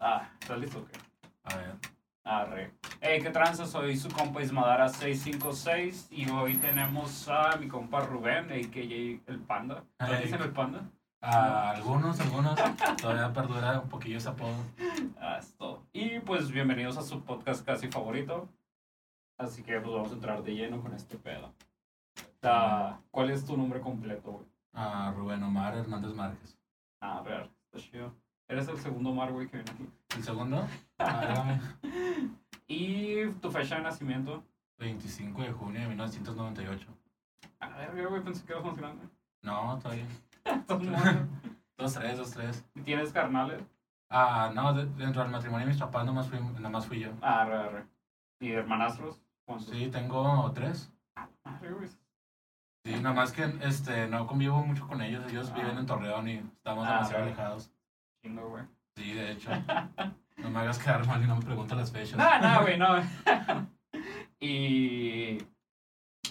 Ah, ¿estás listo o qué? A ver. Arre. Hey, ¿qué tranza? Soy su compa Ismadara656 y hoy tenemos a mi compa Rubén, a.k.a. el Panda. ¿Te Hey. dicen el Panda? A algunos, algunos. Todavía perdura un poquillo ese apodo. Ah, es todo. Y pues bienvenidos a su podcast casi favorito. Así que pues vamos a entrar de lleno con este pedo. Ah, ¿Cuál es tu nombre completo, güey? A Rubén Omar Hernández Márquez. Ah, a ver, está chido. Eres el segundo Mar, güey, que viene aquí. El segundo, a ver, dame. Y tu fecha de nacimiento. 25 de junio de 1998. A ver, güey, pensé que eras más grande. No, todavía. Estás muerto. 2-3, 2-3. ¿Y ¿Tienes carnales? Ah, no, de- dentro del matrimonio de mis papás nomás fui, nomás fui yo. Ah, arre, arre. ¿Y hermanastros? ¿Cuántos? Sí, tengo tres. Arre, güey. Sí, nomás que este, no convivo mucho con ellos. Ellos Ah. viven en Torreón y estamos Ah, demasiado alejados. Chingo, güey. Sí, de hecho. No me hagas quedar mal y no me preguntes las fechas. No, no, güey, no. y...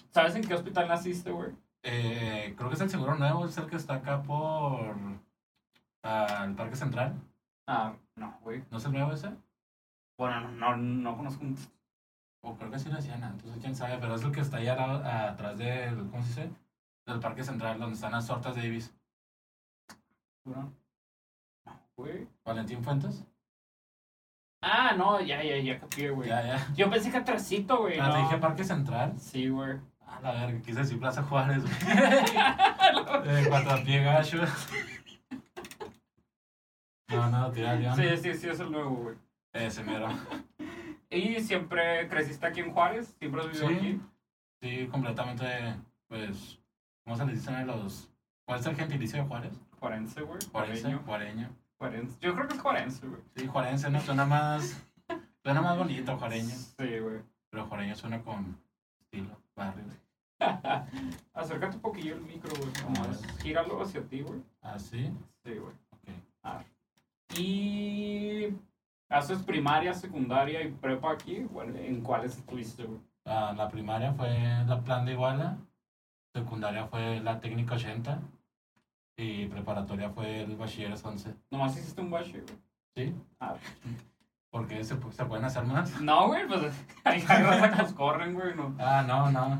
¿Sabes en qué hospital naciste, güey? Eh, creo que es el seguro nuevo, es el que está acá por ah, el Parque Central. Ah, no, güey. ¿No es el nuevo ese? Bueno, no, no, no conozco un... O creo que sí lo hacían antes, quién sabe, pero es el que está allá atrás del, ¿cómo se dice? Del Parque Central, donde están las tortas Davis. No, güey. Valentín Fuentes. Ah, no, ya, ya, ya capté, güey. Ya, ya. Yo pensé que atrásito, güey. Ah, no. te dije Parque Central. Sí, güey. A la verga, quise decir Plaza Juárez. güey. eh, pie gacho. No, no, tira León. Sí, sí, sí, es el nuevo, güey. Ese mero. ¿Y siempre creciste aquí en Juárez? ¿Siempre has vivido Sí. aquí? Sí, completamente, pues, ¿cómo se les dicen a los... ¿Cuál es el gentilicio de Juárez? Juarense, güey. Juarense, Juareño. Juarense. Yo creo que es juarense, güey. Sí, juarense, ¿no? Suena más... Suena más bonito, juareño. Sí, güey. Pero juareño suena con estilo, barrio. Acércate un poquillo el micro, güey. Nomás ver. gíralo hacia ti, güey. ¿Ah, sí? Sí, güey. Ok. Y... ¿Haces primaria, secundaria y prepa aquí? ¿En cuáles estuviste, güey? Ah, la primaria fue la plan de Iguala. Secundaria fue la técnica 80. Y preparatoria fue el bachilleres 11. Nomás hiciste un bache, güey. ¿Sí? Ah. Porque se, pu- se pueden hacer más. No, güey, pues hay raza que nos corren, güey. No. Ah, no, no.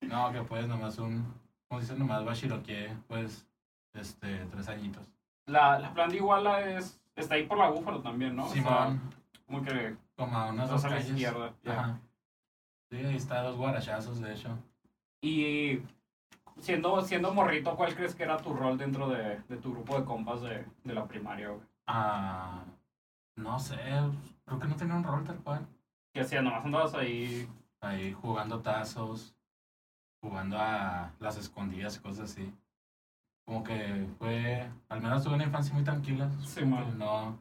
No, que pues nomás un, como dicen, nomás bachiroqué, pues, este, tres añitos. La, la plan de Iguala es... Está ahí por la Búfalo también, ¿no? O sea, Simón, como que como a unas dos a la izquierda. Ajá. Sí, ahí está dos guarachazos, de hecho. Y siendo, siendo morrito, ¿cuál crees que era tu rol dentro de, de tu grupo de compas de, de la primaria, güey? Ah, no sé, creo que no tenía un rol tal cual. ¿Qué hacías? Nomás andabas ahí. Ahí jugando tazos, jugando a las escondidas y cosas así. Como que fue, al menos tuve una infancia muy tranquila. Sí, man. no,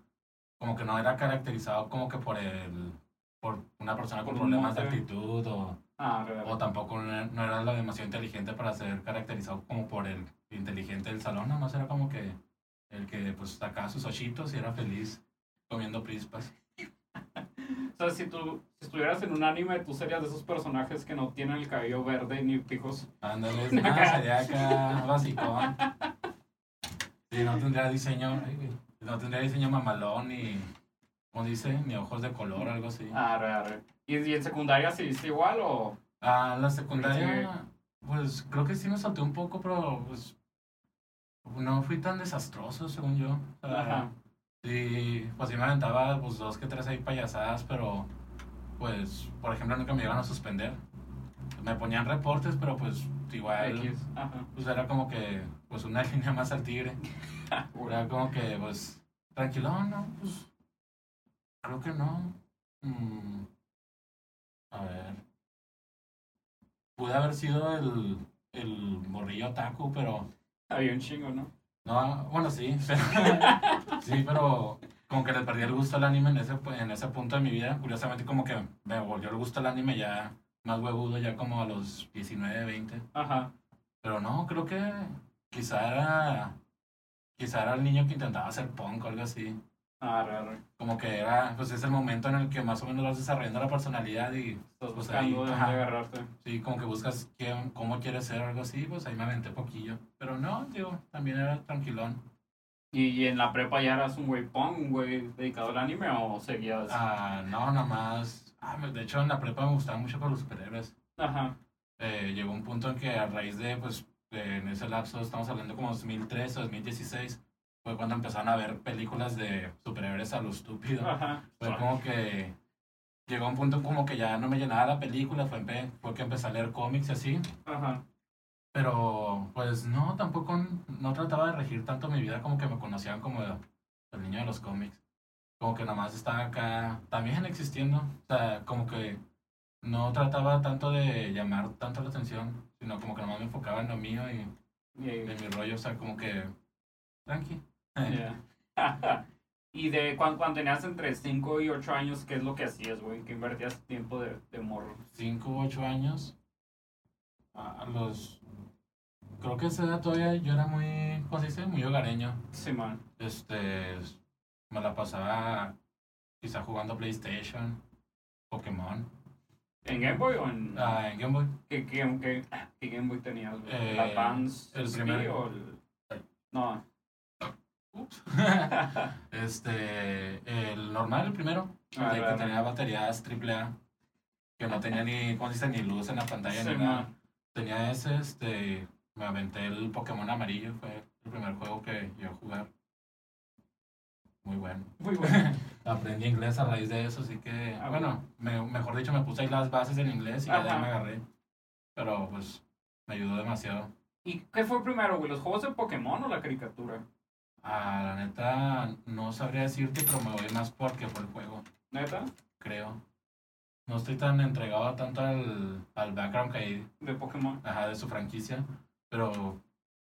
como que no era caracterizado como que por el, por una persona con problemas de actitud o, Ah, o tampoco no era, no lo demasiado inteligente para ser caracterizado como por el inteligente del salón, nomás era como que el que pues sacaba sus ochitos y era feliz comiendo prispas. O sea, si tú si estuvieras en un anime, tú serías de esos personajes que no tienen el cabello verde ni pijos. Ándale, ah, sería acá basicón. Sí, no tendría diseño, no tendría diseño mamalón ni, ¿cómo dice? Ni ojos de color, algo así. Ah, re, re. ¿Y, y en secundaria sí viste igual o...? Ah, la secundaria, pues creo que sí me salté un poco, pero pues no fui tan desastroso, según yo. Ajá. Sí, pues sí me aventaba pues dos que tres ahí payasadas, pero pues, por ejemplo, nunca me iban a suspender. Me ponían reportes, pero pues igual, pues era como que pues una línea más al tigre. Era como que pues tranquilo, no, pues creo que no. Mm, a ver. Pude haber sido el, el morrillo taco, pero Había un chingo, ¿no? no, bueno, sí, pero, sí, pero como que le perdí el gusto al anime en ese, en ese punto de mi vida. Curiosamente, como que me volvió el gusto al anime ya más huevudo, ya como a los 19, 20. Ajá. Pero no, creo que quizá era, quizá era el niño que intentaba hacer punk o algo así. Ah, re, re. Como que era, pues es el momento en el que más o menos vas desarrollando la personalidad y Estás Pues buscando ahí, de dónde ajá. agarrarte. sí, como que buscas quién, cómo quieres ser o algo así, pues ahí me aventé poquillo. Pero no, digo, también era tranquilón. ¿Y en la prepa ya eras un güey punk, un güey dedicado al anime o seguías? Ah, no, nada más. Ah, de hecho, en la prepa me gustaban mucho por los superhéroes. Ajá. Eh, llegó un punto en que a raíz de, pues, en ese lapso, estamos hablando como 2013 o 2016, fue cuando empezaron a ver películas de superhéroes a lo estúpido. Ajá. Fue como que llegó un punto como que ya no me llenaba la película, fue, fue que empecé a leer cómics y así. Ajá. Pero, pues no, tampoco no trataba de regir tanto mi vida como que me conocían como el niño de los cómics. Como que nomás estaba acá también existiendo. O sea, como que no trataba tanto de llamar tanto la atención, sino como que nomás me enfocaba en lo mío y Y- en mi rollo. O sea, como que tranqui. Ya. y de cuando, cuando tenías entre 5 y 8 años, ¿qué es lo que hacías, güey? ¿Qué invertías tiempo de, de morro? 5 u 8 años. A los. Creo que a esa edad todavía yo era muy, ¿cómo se dice? Muy hogareño. Sí, man. Este, me la pasaba quizá jugando PlayStation, Pokémon, ¿En Game Boy o en.? ah, en Game Boy. ¿Qué, qué, qué, qué Game Boy tenías, Eh, Advance el SP primer- o el.? No. Ups. este, el normal, el primero, Ah, que tenía baterías AAA, que no tenía ni, ¿cómo dice? Ni luz en la pantalla Sí, ni nada. man. Tenía ese, este, me aventé el Pokémon amarillo, fue el primer juego que yo jugar. Muy bueno. Muy bueno. Aprendí inglés a raíz de eso, así que, Ah, bueno, me- mejor dicho, me puse ahí las bases en inglés y ya de ahí Ajá. me agarré. Pero, pues, me ayudó demasiado. ¿Y qué fue primero, güey? ¿Los juegos de Pokémon o la caricatura? Ah, la neta, no sabría decirte, pero me voy más porque fue el juego, ¿Neta? creo. No estoy tan entregado tanto al, al background que hay De Pokémon. ajá, de su franquicia, pero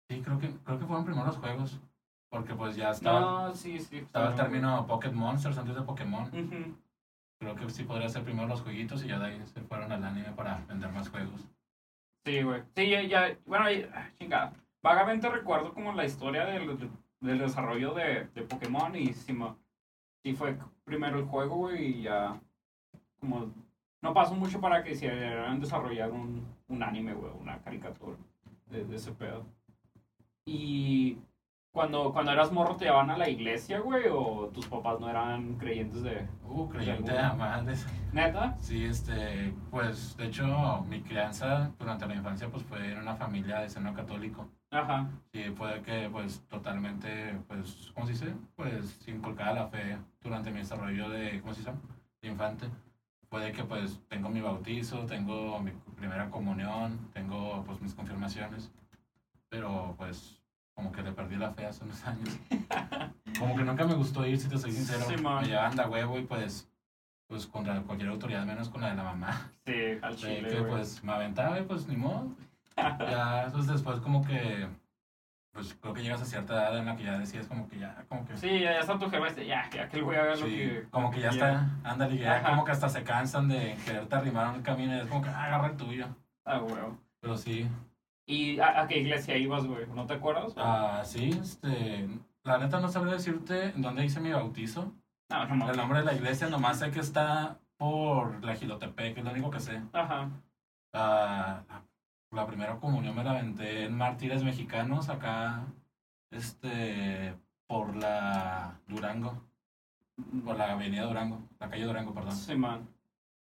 sí, creo que, creo que fueron primero los juegos. Porque, pues, ya estaba, No, sí, sí. estaba el término Pocket Monsters antes de Pokémon. Creo que sí podría ser primero los jueguitos y ya de ahí se fueron al anime para vender más juegos. Sí, güey. Sí, ya, ya- bueno, ya- chingada. Vagamente recuerdo como la historia del, del desarrollo de, de Pokémon y sí, sí fue primero el juego, y ya como no pasó mucho para que hicieran desarrollar un, un anime, güey, una caricatura de, de ese pedo. Y cuando, cuando eras morro te llevaban a la iglesia, güey, o tus papás no eran creyentes de... Uh, creyente alguna? a madres. ¿Neta? Sí, este, pues, de hecho, mi crianza durante la infancia, pues, fue en una familia de seno católico. Ajá. Sí, fue que, pues, totalmente, pues, ¿cómo se dice? Pues, inculcada la fe durante mi desarrollo de, ¿cómo se dice? De infante. Puede que, pues, tengo mi bautizo, tengo mi primera comunión, tengo, pues, mis confirmaciones. Pero, pues, como que le perdí la fe hace unos años. Como que nunca me gustó ir, si te soy sincero. Sí, me llevaban de huevo y, pues, pues, contra cualquier autoridad, menos con la de la mamá. Sí, al chile, que, pues, me aventaba y, pues, ni modo. Ya, pues, después como que, pues, creo que llegas a cierta edad en la que ya decías como que ya, como que... Sí, ya, ya está tu jefe este, ya, ya que el güey haga lo Sí, que... como que ya quiera. está, ándale, ya Ajá. como que hasta se cansan de quererte arrimar el camino y es como que ah, agarra el tuyo. Ah, güey. Pero sí, ¿Y a, a qué iglesia ibas, güey? ¿No te acuerdas? ah, sí, este, la neta no sabría decirte en dónde hice mi bautizo. No, no El mames. nombre de la iglesia nomás sé que está por la Gilotepec, es lo único que sé. Ajá. Ah, la primera comunión me la aventé en Mártires Mexicanos, acá, este, por la Durango, por la avenida Durango, la calle Durango, perdón. Sí, man.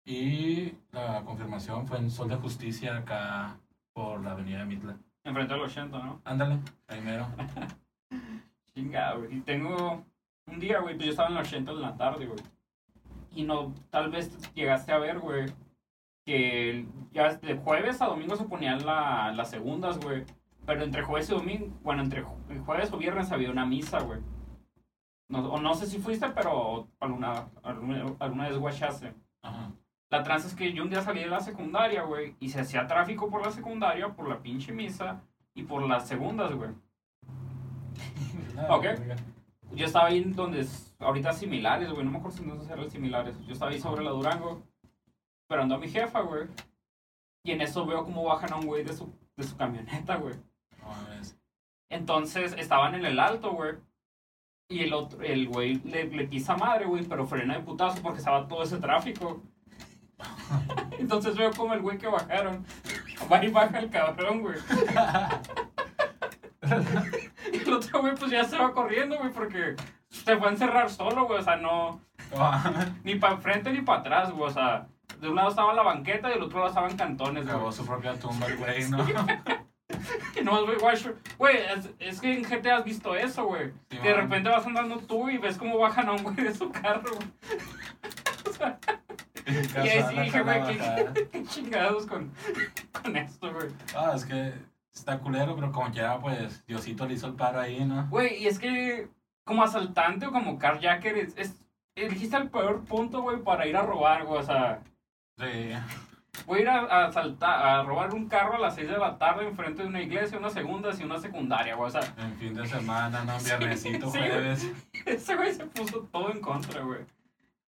Y la confirmación fue en Sol de Justicia, acá, por la avenida Mitla. Enfrente al 80, ¿no? Ándale, primero. Chingada, güey. Y tengo un día, güey, pues yo estaba en el 80 en la tarde, güey. Y no, tal vez llegaste a ver, güey, que ya de jueves a domingo se ponían la- las segundas, güey. Pero entre jueves y domingo, bueno, entre ju- jueves o viernes había una misa, güey. No, o no sé si fuiste, pero alguna, alguna, alguna vez guachaste. Ajá. La tranza es que yo un día salí de la secundaria, güey, y se hacía tráfico por la secundaria, por la pinche misa y por las segundas, güey. Ok. Yo estaba ahí donde es ahorita similares, güey, no me acuerdo si no eran similares. Yo estaba ahí sobre la Durango, esperando a mi jefa, güey. Y en eso veo cómo bajan a un güey de su, de su camioneta, güey. Entonces estaban en el alto, güey. Y el otro, el güey le, le pisa madre, güey, pero frena de putazo porque estaba todo ese tráfico. Entonces veo como el güey que bajaron va y baja el cabrón, güey. y el otro güey, pues ya se va corriendo, güey, porque se fue a encerrar solo, güey. O sea, no. Ni para enfrente ni para atrás, güey. O sea, de un lado estaba la banqueta y del otro lado estaban cantones, güey. Acabó su propia tumba, el güey, ¿no? Y no, güey, güey, es, es que en GTA has visto eso, güey. Sí, de repente vas andando tú y ves cómo bajan a un güey de su carro, güey. O sea, y ahí sí dije, güey, ¿qué, qué chingados con, con esto, güey. Ah, es que está culero, pero como quiera, pues, Diosito le hizo el paro ahí, ¿no? Güey, y es que como asaltante o como carjacker, es, es, elegiste el peor punto, güey, para ir a robar, güey. O sea, Sí. voy a ir a, a asaltar, a robar un carro a las 6 de la tarde enfrente de una iglesia, una segunda y una secundaria, güey. O sea, En fin de semana, ¿no? Viernesito, sí, jueves. ese güey se puso todo en contra, güey.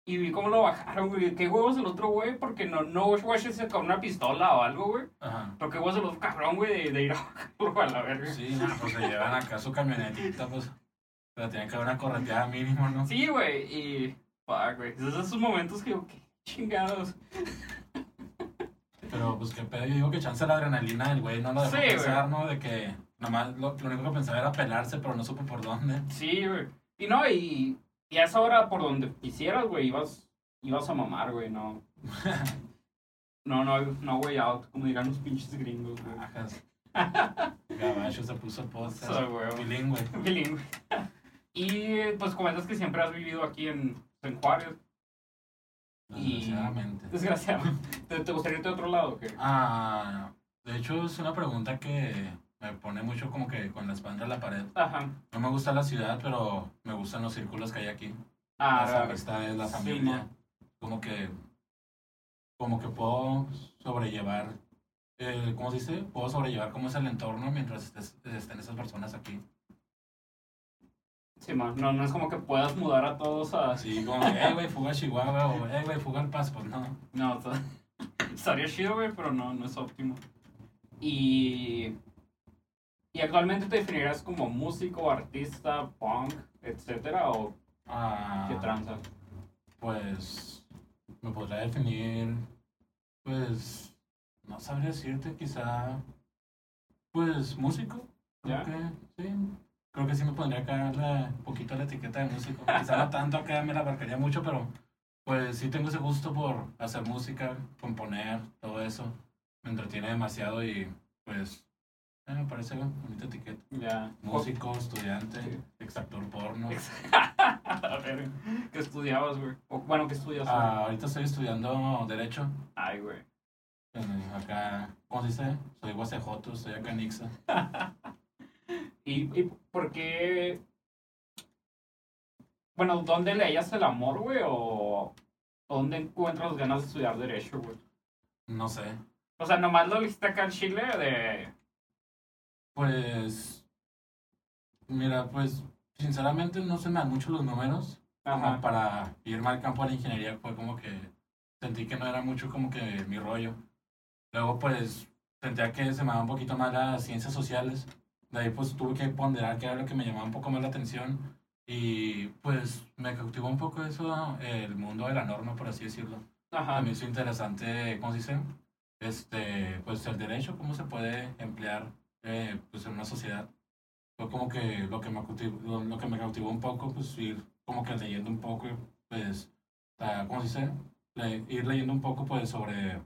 Y vi cómo lo bajaron, güey. ¿Qué huevos el otro güey? Porque no, no guaches con una pistola o algo, güey. Ajá. Pero qué huevos el otro cabrón, güey, de, de ir a bajarlo a la verga. Sí, no, pues se llevan acá su camionetita, pues. Pero tiene que haber una correteada mínimo, ¿no? Sí, güey, y. Fuck, güey. Es esos momentos que digo, qué chingados. Pero pues qué pedo, yo digo que chance la adrenalina del güey no lo dejó Sí, güey. pensar, ¿no? De que nomás lo, lo único que pensaba era pelarse, pero no supo por dónde. Sí, güey. Y no, y, y a esa hora por donde quisieras, güey, ibas, ibas a mamar, güey, no. No, no, no way out, como dirán los pinches gringos, güey. Gabacho se puso post. Soy, güey. Bilingüe. Bilingüe. Y pues comentas que siempre has vivido aquí en, en Juárez, Y- Desgraciadamente. desgraciadamente. ¿Te, te gustaría irte a otro lado o qué? Ah, de hecho es una pregunta que me pone mucho como que con la espalda a la pared. Ajá. No me gusta la ciudad, pero me gustan los círculos que hay aquí. Ah, las amistades, la sí, familia. mo. como que como que puedo sobrellevar eh, ¿cómo se dice? Puedo sobrellevar cómo es el entorno mientras estés- estén esas personas aquí. Sí, man. No, no es como que puedas mudar a todos a... Así como, eh, güey, fuga a Chihuahua o, eh, güey, fuga al Paso, pues no. No, estaría chido, güey, pero no, no es óptimo. Y... ¿Y actualmente te definirías como músico, artista, punk, etcétera? ¿O Ah, qué tranza? Pues me podría definir, pues, no sabría decirte, quizá, pues, músico. Creo ¿Ya? que sí. Creo que sí me pondría acá la, un poquito la etiqueta de músico. Quizá no tanto acá me la abarcaría mucho, pero pues sí tengo ese gusto por hacer música, componer, todo eso. Me entretiene demasiado y pues eh, me parece una bonita etiqueta. Ya. Músico, estudiante, Sí. exactor porno. A ver, ¿qué estudiabas, güey? O, bueno, ¿qué estudias? güey? Ah, ahorita estoy estudiando Derecho. Ay, güey. acá, ¿cómo se dice? Soy guasejoto, estoy acá en Ixa. ¿Y, ¿Y por qué? Bueno, ¿dónde le hallas el amor, güey? ¿O dónde encuentras ganas de estudiar Derecho, güey? No sé. O sea, nomás lo viste acá en Chile de... Pues, mira, pues, sinceramente no se me dan mucho los números. Como Ajá. para irme al campo de la ingeniería fue como que sentí que no era mucho como que mi rollo. Luego, pues, sentía que se me daba un poquito más las ciencias sociales. De ahí, pues, tuve que ponderar qué era lo que me llamaba un poco más la atención. Y, pues, me cautivó un poco eso, el mundo de la norma, por así decirlo. Ajá. A mí hizo interesante, ¿cómo se dice? Este, pues el derecho, cómo se puede emplear eh, pues en una sociedad. Fue como que lo que me cautivó, lo, que me cautivó un poco, pues ir como que leyendo un poco, pues, ah, ¿cómo se dice? Le- ir leyendo un poco, pues, sobre,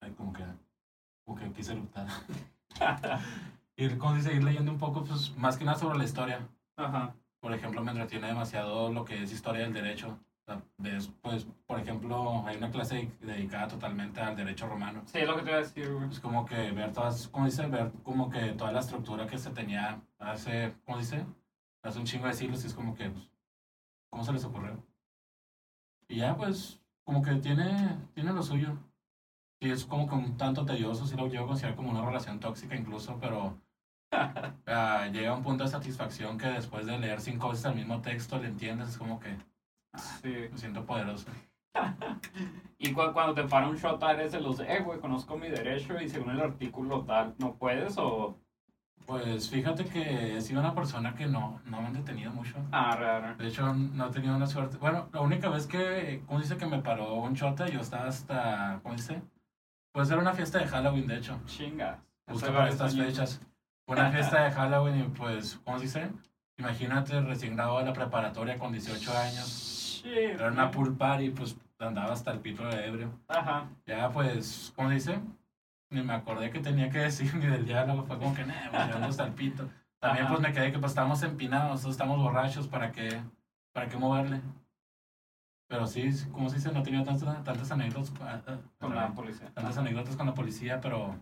ay, como que, como que quise eructar. ir, ¿cómo se dice? Ir leyendo un poco, pues, más que nada sobre la historia Ajá. por ejemplo, me entretiene demasiado lo que es historia del derecho. O sea, ves, pues, por ejemplo, hay una clase dedicada totalmente al derecho romano. Sí, es lo que te iba a decir, güey. Es como que ver todas, como dice, ver como que toda la estructura que se tenía hace, ¿cómo dice? Hace un chingo de siglos y es como que, pues, ¿cómo se les ocurrió? Y ya, pues, como que tiene, tiene lo suyo. Sí, es como que un tanto tedioso, sí lo llevo a considerar como una relación tóxica incluso, pero ah, llega un punto de satisfacción que después de leer cinco veces el mismo texto le entiendes, es como que Sí. me siento poderoso. Y cu- cuando te para un shot, eres de los, eh, güey, conozco mi derecho y según el artículo tal, ¿no puedes o...? Pues fíjate que he sido una persona que no, no me han detenido mucho. Ah, raro. De hecho, no he tenido una suerte. Bueno, la única vez que, ¿cómo dice que me paró un chota? Yo estaba hasta, ¿cómo dice? Pues era una fiesta de Halloween, de hecho. Chinga. Justo para estas años. fechas. una fiesta de Halloween y pues, ¿cómo se dice? Imagínate recién graduado de la preparatoria con 18 años. Era una pool party, pues andaba hasta el pito de ebrio. Ajá. Ya, pues, ¿cómo dice? Ni me acordé que tenía que decir ni del diálogo. Fue como que, nah, pues ya ando hasta el pito. También, Ajá. pues, me quedé que pues estamos empinados, nosotros estamos borrachos, ¿para qué, para qué moverle? Pero sí, como se dice, no tenía tantas, tantas anécdotas, ah, ah, Con la policía. tantas anécdotas con la policía, pero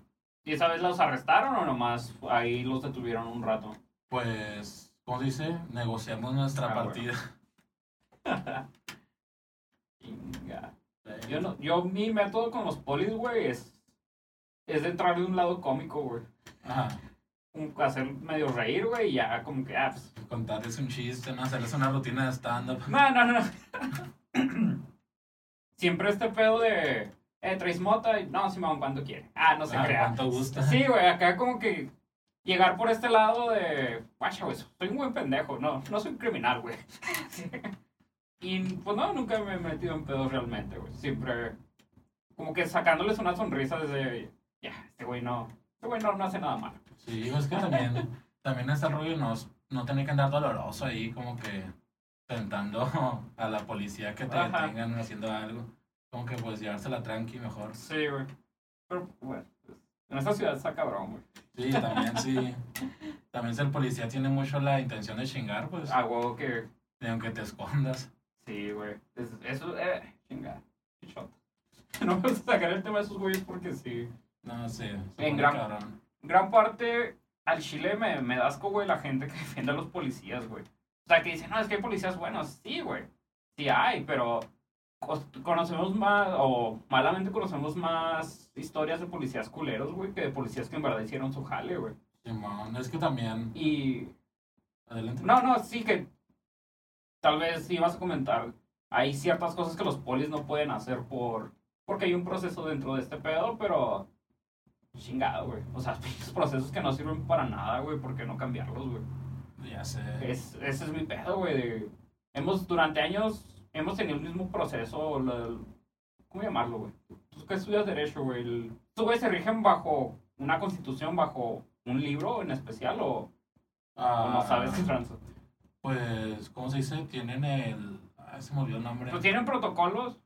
¿Y esa vez los arrestaron o nomás ahí los detuvieron un rato? pues, ¿cómo se dice? Negociamos nuestra Ah, bueno. Chinga. Yo, no, yo mi método con los polis, güey, es, es de entrar de un lado cómico, güey. Ajá. Un- Hacer medio reír, güey, y ya como que, ah, pues, Contarles un chiste, ¿no? Hacerles una rutina de stand-up. No, no, no. Siempre este pedo de, eh, traes mota y no, Simón, cuando quiere. Ah, no se Ah, crea. cuánto gusta. Sí, güey, acá como que llegar por este lado de, guacha, güey, soy un buen pendejo, no, no soy un criminal, güey. Y pues no, nunca me he metido en pedos realmente, güey. Siempre como que sacándoles una sonrisa desde, ya, este güey no, este güey no, no hace nada malo. Sí, es que también, también ese rollo no, no tener que andar doloroso ahí, como que tentando a la policía que te Ajá. detengan haciendo algo. Como que pues llevársela tranqui mejor. Sí, güey. Pero, bueno, pues, en esta ciudad está cabrón, güey. Sí, también sí. También si el policía tiene mucho la intención de chingar, pues, A huevo que aunque te escondas. Sí, güey. Es- Eso, eh, chinga. No me gusta sacar el tema de esos güeyes porque sí. No se En gran- cabrón. Gran parte al chile me, me da asco, güey, la gente que defiende a los policías, güey. O sea, que dice, no, es que hay policías buenos. Sí, güey. Sí hay, pero conocemos más, o malamente conocemos más historias de policías culeros, güey, que de policías que en verdad hicieron su jale, güey. Simón, es que también. Y Adelante. No, no, sí que tal vez ibas a comentar. Hay ciertas cosas que los polis no pueden hacer por porque hay un proceso dentro de este pedo, pero chingado, güey. O sea, procesos que no sirven para nada, güey, ¿por qué no cambiarlos, güey? Ya sé. Es, ese es mi pedo, güey. Hemos, durante años, hemos tenido el mismo proceso, la- ¿cómo llamarlo, güey? Tú que estudias Derecho, güey. ¿Tú, güey, se rigen bajo una constitución, bajo un libro en especial o, o Ah, no sabes qué tranza? Pues, ¿cómo se dice? Tienen el. Ay, se me olvidó el nombre. Pues tienen protocolos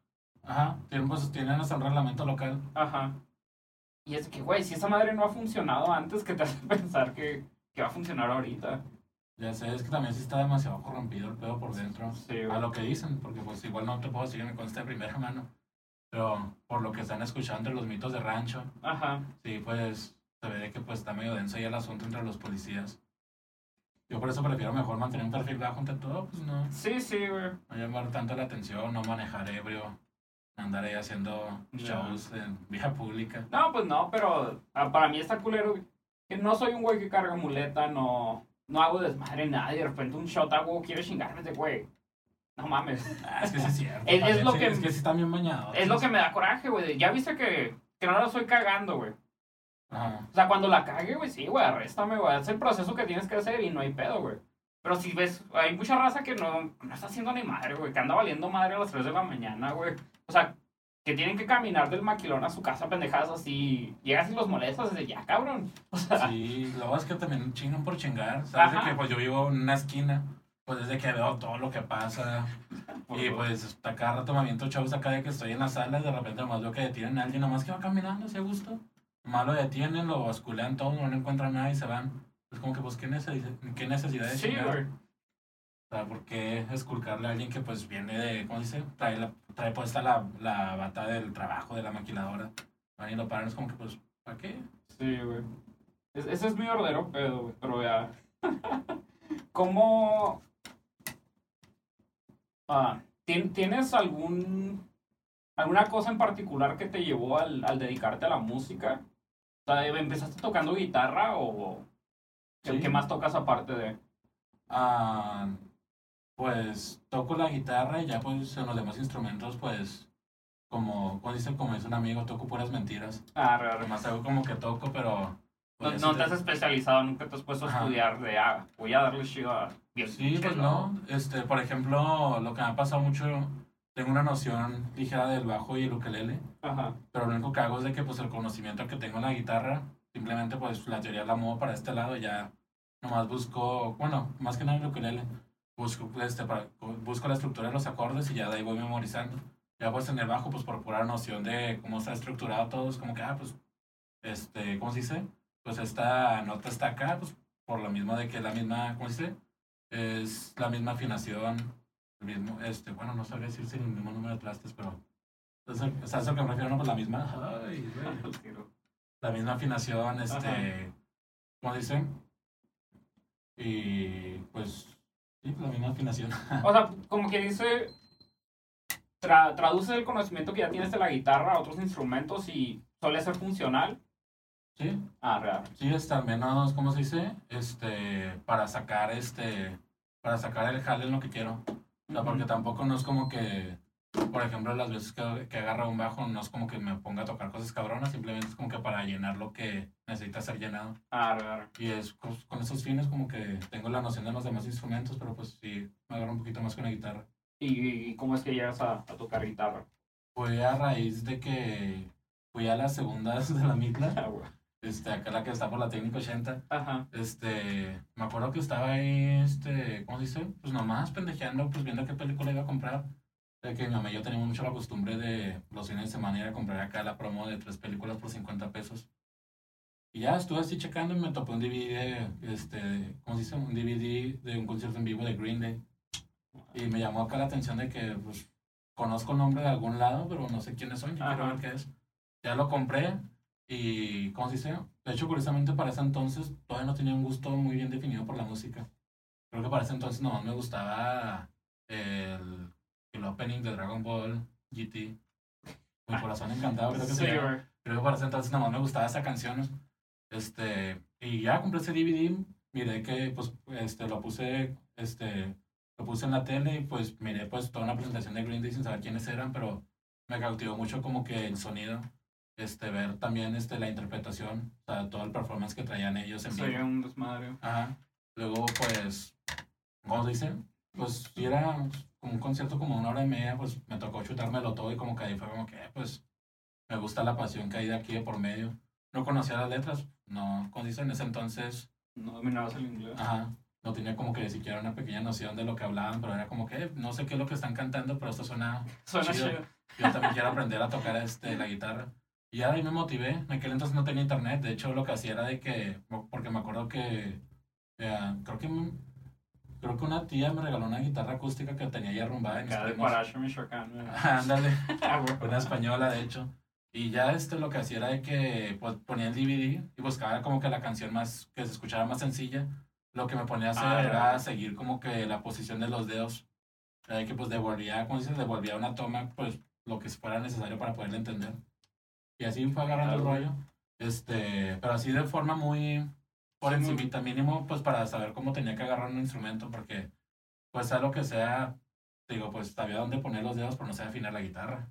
Ajá, tienen, pues, tienen hasta un reglamento local. Ajá. Y es que, güey, si esa madre no ha funcionado antes, que te hace pensar que, que va a funcionar ahorita? Ya sé, es que también sí está demasiado corrompido el pedo por dentro. Sí, A lo que dicen, porque pues igual no te puedo que me consta de primera mano. Pero por lo que están escuchando entre los mitos de rancho, Ajá. sí, pues se ve que pues está medio denso ahí el asunto entre los policías. Yo por eso prefiero mejor mantener un perfil bajo ante todo, pues no, Sí, sí, güey. no llamar tanto la atención, no manejar ebrio, andar ahí haciendo shows en vía pública. No, pues no, pero ah, para mí está culero que no soy un güey que carga muleta, no, no hago desmadre en nada y de repente un shot hago, quiere chingarme de güey. No mames. Ah, es que sí es cierto. Es- lo sí, que- Es que sí están bien bañados. Es lo que me da coraje, güey. Ya viste que, que no la estoy cagando, güey. Ajá. O sea, cuando la cague, güey, sí, güey, arréstame, güey. Es el proceso que tienes que hacer y no hay pedo, güey. Pero si ves, hay mucha raza que no, no está haciendo ni madre, güey. Que anda valiendo madre a las 3 de la mañana, güey. O sea, que tienen que caminar del maquilón a su casa pendejadas así. Llegas y los molestas desde ya, cabrón. O sea, Sí, luego es que también chingan por chingar. ¿Sabes? De que pues yo vivo en una esquina, pues desde que veo todo lo que pasa. Y pues hasta cada rato me aviento chavos acá de que estoy en la sala y de repente nomás veo que detienen a alguien nomás que va caminando, si a gusto. Nomás lo detienen, lo basculean todo, no encuentran nada y se van. Es como que pues qué necesidad, qué necesidad de Sí, güey. O sea, ¿por qué esculcarle a alguien que pues viene de, ¿cómo se dice? Trae, la, trae puesta la, la bata del trabajo, de la maquiladora. Van y lo paran, es como que pues, ¿para qué? Sí, güey. Es- ese es mi verdadero pedo, güey. Pero ya. ¿Cómo. Ah, ¿tien- ¿Tienes algún. alguna cosa en particular que te llevó al, al dedicarte a la música? ¿Empezaste tocando guitarra o. ¿Qué, Sí. qué más tocas aparte de.? Ah, pues toco la guitarra y ya pues en los demás instrumentos pues como, como dice, como dice un amigo, toco puras mentiras. Ah, re. Además hago como que toco, pero... No, pues, no sí te has especializado, nunca te has puesto a estudiar de. Ah, voy a darle chido a. Sí, pues no. Este, por ejemplo, lo que me ha pasado mucho, tengo una noción ligera del bajo y el ukelele, Ajá. pero lo único que hago es de que pues el conocimiento que tengo en la guitarra, simplemente pues la teoría la muevo para este lado y ya nomás busco, bueno, más que nada en el ukulele, busco, este, para, busco la estructura de los acordes y ya de ahí voy memorizando. Ya pues en el bajo, pues por pura noción de cómo está estructurado todo, es como que, ah, pues, este, ¿cómo se dice? Pues esta nota está acá, pues por lo mismo de que es la misma, ¿cómo se dice? Es la misma afinación, mismo, este, bueno, no sabría decir si el mismo número de trastes, pero, entonces, o sea, eso que me refiero, no, pues la misma, ay, la misma afinación, este, ¿cómo se dice? Y pues, sí, la misma afinación. O sea, como que dice, tra traduce el conocimiento que ya tienes de la guitarra a otros instrumentos y suele ser funcional. Sí. Ah, real. Sí, es al menos, ¿cómo se dice? Este, para sacar este, para sacar el jale en lo que quiero. O sea, porque tampoco no es como que, por ejemplo, las veces que, que agarra un bajo, no es como que me ponga a tocar cosas cabronas, simplemente es como que para llenar lo que necesita ser llenado. Ah, real. Y es pues, con esos fines como que tengo la noción de los demás instrumentos, pero pues sí, me agarro un poquito más con la guitarra. ¿Y, y cómo es que llegas a, a tocar guitarra? Fue a raíz de que fui a las segundas de la mitla. Este, acá la que está por la técnica 80, Ajá. este, me acuerdo que estaba ahí, este, ¿cómo se dice? Pues nomás pendejeando, pues viendo qué película iba a comprar. De que mi mamá y yo teníamos mucho la costumbre de los fines de semana ir a comprar acá la promo de tres películas por 50 pesos. Y ya estuve así checando y me topé un DVD, este, ¿cómo se dice? Un DVD de un concierto en vivo de Green Day. Y me llamó acá la atención de que, pues, conozco el nombre de algún lado, pero no sé quiénes son y quiero ver qué es. Ya lo compré y, ¿cómo se dice? De hecho, curiosamente, para ese entonces todavía no tenía un gusto muy bien definido por la música. Creo que para ese entonces nomás me gustaba el, el opening de Dragon Ball GT. Mi corazón encantado, creo que Sí. Creo que para ese entonces nomás me gustaba esa canción. Este, y ya compré ese DVD, miré que pues este lo puse este lo puse en la tele y pues miré pues toda una presentación de Green Day sin saber quiénes eran, pero me cautivó mucho como que el sonido, este ver también este la interpretación, o sea, todo el performance que traían ellos en vivo. un desmadre. Ajá. Luego pues ¿cómo se dice? Pues si era como un concierto como una hora y media, pues me tocó chutármelo todo y como que ahí fue como que pues me gusta la pasión que hay de aquí de por medio. No conocía las letras, no, como dice en ese entonces, No dominabas el inglés. ajá, no tenía como que ni siquiera una pequeña noción de lo que hablaban, pero era como que "Eh, no sé qué es lo que están cantando, pero esto suena, Suena chido. chido. yo también quiero aprender a tocar este, la guitarra. Y ya de ahí me motivé, en aquel entonces no tenía internet, de hecho lo que hacía era de que, porque me acuerdo que, eh, creo que, creo que una tía me regaló una guitarra acústica que tenía ya arrumbada en mis Acá de. Paracho, Michoacán. Ándale. Ah, una española de hecho. Y ya este lo que hacía era de que pues, ponía el DVD y buscaba como que la canción más, que se escuchara más sencilla. Lo que me ponía a hacer Ah, era seguir como que la posición de los dedos. Era de que pues devolvía, como dices, devolvía una toma, pues lo que fuera necesario para poderle entender. Y así fue agarrando el rollo. Este, pero así de forma muy por Sí, encimita mínimo, pues para saber cómo tenía que agarrar un instrumento, porque pues sea lo que sea, digo, pues sabía dónde poner los dedos, pero no sabía afinar la guitarra.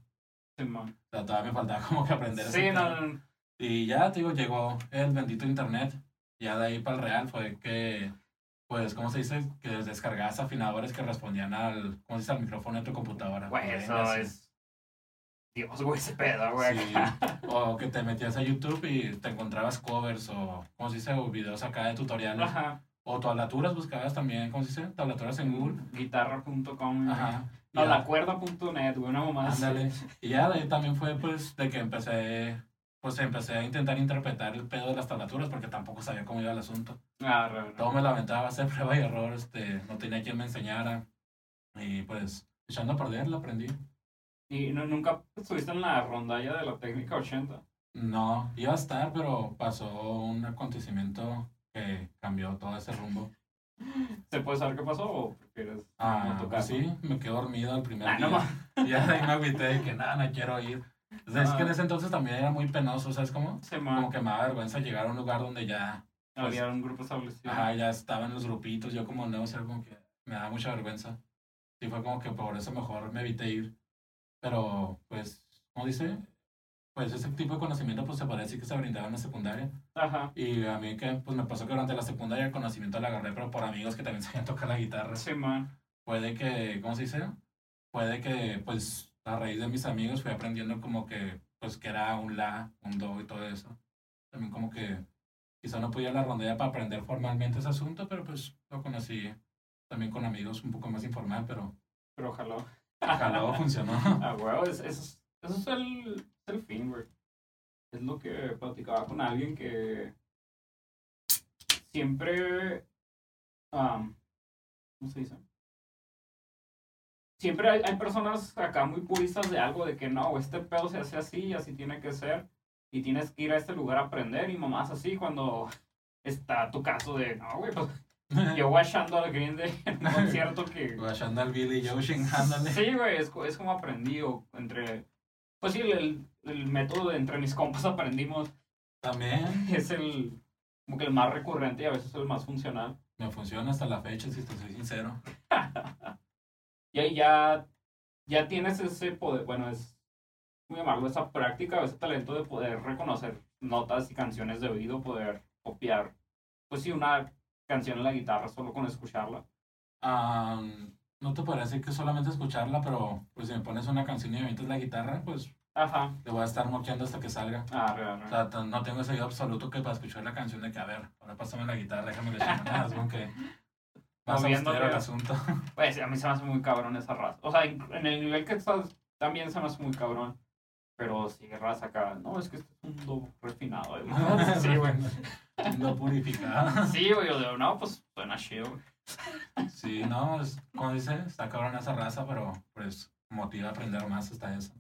Simón. O sea, todavía me faltaba como que aprender Sí, no, pedo. no, no. Y ya, te digo, llegó el bendito internet. Ya de ahí para el real fue que, pues, ¿cómo se dice? Que descargabas afinadores que respondían al, ¿cómo se dice? Al micrófono de tu computadora. Güey, eso sí. es. Dios, güey, ese pedo, güey. Sí. O que te metías a YouTube y te encontrabas covers o, ¿cómo se dice? O videos acá de tutoriales. Ajá. O tablaturas buscabas también, ¿cómo se dice? Tablaturas en Google. Guitarra.com. Ajá. No, Ya. la cuerda.net, güey, una mamá. Ándale. Y ya de ahí también fue pues de que empecé, pues empecé a intentar interpretar el pedo de las tablaturas porque tampoco sabía cómo iba el asunto. Ah, re, re. Todo me lo aventaba a hacer prueba y error, este, no tenía quien me enseñara. Y pues echando a perder lo aprendí. Y no, nunca estuviste en la rondalla de la técnica 80. No, iba a estar, pero pasó un acontecimiento que cambió todo ese rumbo. ¿Se puede saber qué pasó o prefieres Ah, no tocar? pues sí, me quedé dormido el primer Ah, día. no ya ahí me agüité de que nada, no quiero ir. O sea, es que en Ah. ese entonces también era muy penoso, ¿sabes cómo? Se Como que me daba vergüenza llegar a un lugar donde ya, Había un grupo establecido. ajá, ya estaban los grupitos, yo como no, o sea, como que me daba mucha vergüenza. Y fue como que por eso mejor me evité ir. Pero, pues, ¿cómo dice? Pues ese tipo de conocimiento pues se decir que se brindaba en la secundaria. Ajá. Y a mí que pues me pasó que durante la secundaria el conocimiento lo agarré, pero por amigos que también sabían tocar la guitarra. Sí, man. Puede que, ¿cómo se dice? Puede que pues a raíz de mis amigos fui aprendiendo como que pues que era un la, un do y todo eso. también como que quizá no podía la rondalla para aprender formalmente ese asunto, pero pues lo conocí también con amigos un poco más informal, pero Pero ojalá. Jaló, funcionó. Ah, es- eso, es, eso es el, el fin, güey. Es lo que platicaba con alguien que siempre. am, ¿Cómo se dice? Siempre hay, hay personas acá muy puristas de algo, de que no, este pedo se hace así y así tiene que ser. Y tienes que ir a este lugar a aprender y mamás así cuando está tu caso de, no, güey, pues yo guachando al Green Day en un concierto que... Guachando al Billy Joe chingándole. Sí, güey, es, es como aprendí o entre... Pues sí, el, el método de entre mis compas aprendimos También es el como que el más recurrente y a veces el más funcional. me funciona hasta la fecha, si te soy sincero. Y ahí ya, ya tienes ese poder, bueno, es muy llamarlo esa práctica, ese talento de poder reconocer notas y canciones de oído, poder copiar, pues sí, una canción en la guitarra solo con escucharla. Ah, no te podría decir que solamente escucharla, pero pues si me pones una canción y me avientas la guitarra, pues Ajá. te voy a estar moqueando hasta que salga. Ah, real, O sea, no tengo ese absoluto que para escuchar la canción de que, a ver, ahora pásame la guitarra, déjame le más Moviéndole. austero el asunto. Pues a mí se me hace muy cabrón esa raza. O sea, en el nivel que estás también se me hace muy cabrón. Pero sigue raza acá. No, es que este es un do refinado. güey. Sí, güey. No purificada. Sí, güey. Yo digo, no, pues suena chido, güey. Sí, no, es, como dice, está cabrón esa raza, pero pues motiva a aprender más hasta eso.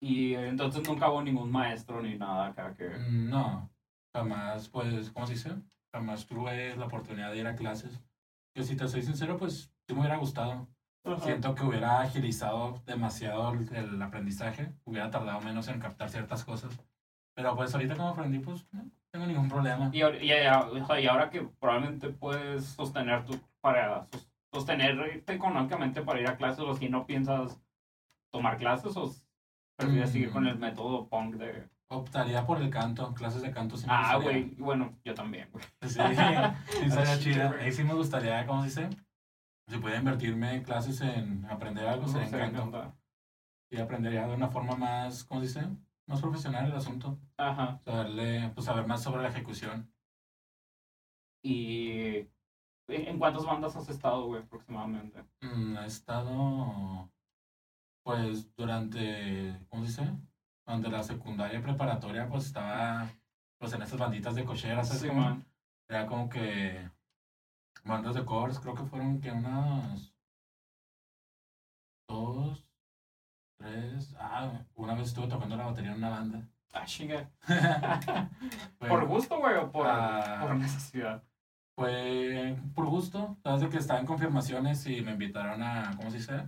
Y eh, entonces nunca hubo ningún maestro ni nada acá que... Mm, No, jamás, pues, ¿cómo se dice? Jamás tuve la oportunidad de ir a clases. Que si te soy sincero, pues sí me hubiera gustado. Siento que hubiera agilizado demasiado el, el aprendizaje, hubiera tardado menos en captar ciertas cosas. Pero pues ahorita como aprendí, pues no tengo ningún problema. Y, y, a- o sea, y ahora que probablemente puedes sostener tu... Para sos- sostenerte económicamente para ir a clases o si no piensas tomar clases o prefieres Mm. seguir con el método punk de... Optaría por el canto, clases de canto sí Ah, güey. Bueno, yo también, güey. Sí, sí Ah, chida. güey. Ahí sí me gustaría, ¿cómo se dice? Si pudiera invertirme en clases en aprender algo, sería encanto. encantar. Y aprendería de una forma más, ¿cómo se dice? Más profesional el asunto. Ajá. Saberle, pues saber más sobre la ejecución. Y ¿en cuántas bandas has estado, güey, aproximadamente? Mm, he estado, pues, durante, ¿cómo se dice? Durante la secundaria preparatoria, pues estaba, pues, en esas banditas de cocheras, ¿sabes Sí. Era como que bandas de covers, creo que fueron que unas dos, tres, ah, una vez estuve tocando la batería en una banda. Ah, chinga. Fue- ¿Por gusto, güey, o por, Ah. por necesidad? Fue por gusto, sabes de que estaba en confirmaciones y me invitaron a, ¿cómo se dice?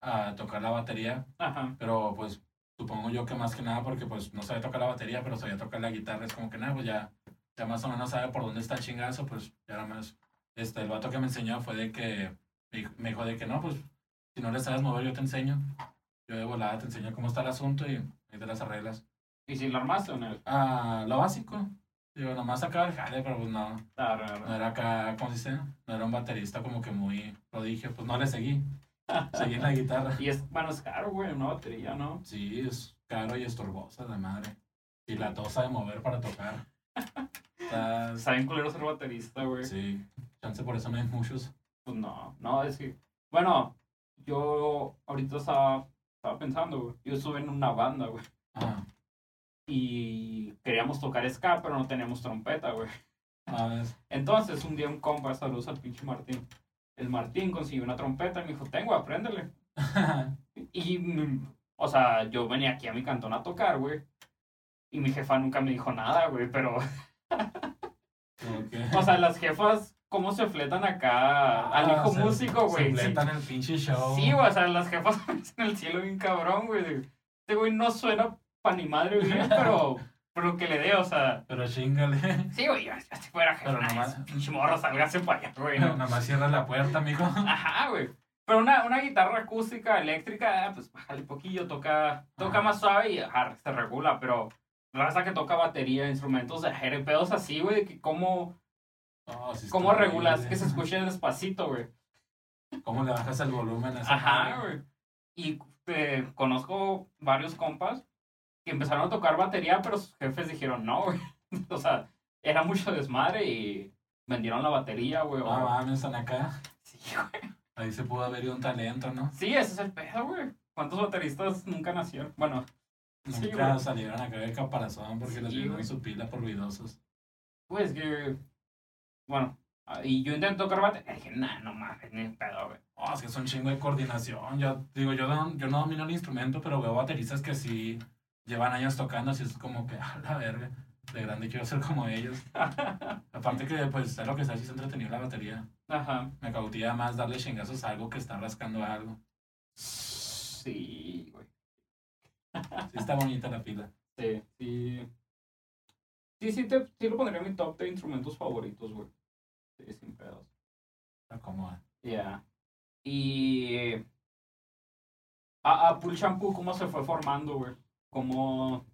A tocar la batería, Ajá. pero pues supongo yo que más que nada porque pues no sabía tocar la batería, pero sabía tocar la guitarra, es como que nada, pues ya, ya más o menos sabe por dónde está el chingazo, pues ya nada más, este, el vato que me enseñó fue de que, me dijo- de que no, pues si no le sabes mover yo te enseño, yo de volada te enseño cómo está el asunto y ahí te las arreglas. ¿Y si lo armaste o no? Ah, lo básico, digo, nomás acá el jale, pero pues no, Ah, no era acá, ¿cómo se dice? No era un baterista como que muy prodigio, pues no le seguí. Seguí en la guitarra. Y es, bueno, es caro, güey, una batería, ¿no? Sí, es caro y estorbosa de madre. Y la tosa de mover para tocar. Está- Está bien culero ser baterista, güey. Sí, chance por eso no hay muchos. Pues no, no, es que... Bueno, yo ahorita estaba, estaba pensando, güey. Yo estuve en una banda, güey. Ah, Y queríamos tocar ska, pero no teníamos trompeta, güey. a ver. Entonces, un día un compa, saludos al pinche Martín. El Martín consiguió una trompeta y me dijo, tengo, apréndele. Y, o sea, yo venía aquí a mi cantón a tocar, güey. Y mi jefa nunca me dijo nada, güey, pero, que- o sea, las jefas, ¿cómo se fletan acá al Ah, hijo se- músico, güey? Se Sí, fletan el pinche show. sí, güey, o sea, las jefas en el cielo bien cabrón, güey. Este güey no suena pa' ni madre bien, pero, pero que le dé, o sea, Pero chingale. sí, güey, ya, si fuera jefa, Pero nomás- pinche morro, sálgase para allá, güey, ¿no? Nada más cierra la puerta, mijo. Ajá, güey. Pero una, una guitarra acústica, eléctrica, ah, pues bájale poquillo, toca, toca Ajá. más suave y ajá, se regula, pero raza que toca batería, instrumentos de ajedrez, pedos así, güey, que cómo, sí cómo regulas que se escuche despacito, güey. ¿Cómo le bajas el volumen a esa Ajá, güey. Y eh, conozco varios compas que empezaron a tocar batería, pero sus jefes dijeron, no, güey, o sea, era mucho desmadre y vendieron la batería, güey. Ah, mames, están acá. sí, güey. Ahí se pudo haber ido un talento, ¿no? Sí, ese es el pedo, güey. ¿Cuántos bateristas nunca nacieron? Bueno, Nunca güey. salieron acá de caparazón porque les Sí, dieron güey. su pila por ruidosos. pues que. Bueno, ah, y yo batería. y Dije, nah, no mames, ni pedo, güey. Oh, es que es un chingo de coordinación. Yo digo, yo no, yo no domino el instrumento, pero veo bateristas que sí llevan años tocando, así es como que, a la verga, de grande quiero ser como ellos. Aparte que, pues, es lo que está así es entretenido la batería. Ajá. Me cautiva más darle chingazos a algo que está rascando algo. Sí, güey. Sí está bonita la pila. Sí, sí. Sí, sí, te, sí lo pondría en mi top de instrumentos favoritos, güey. Sí, sin pedos. Está cómoda. Ya. Y. A, a Pool Shampoo, ¿cómo se fue formando, güey? ¿Cómo.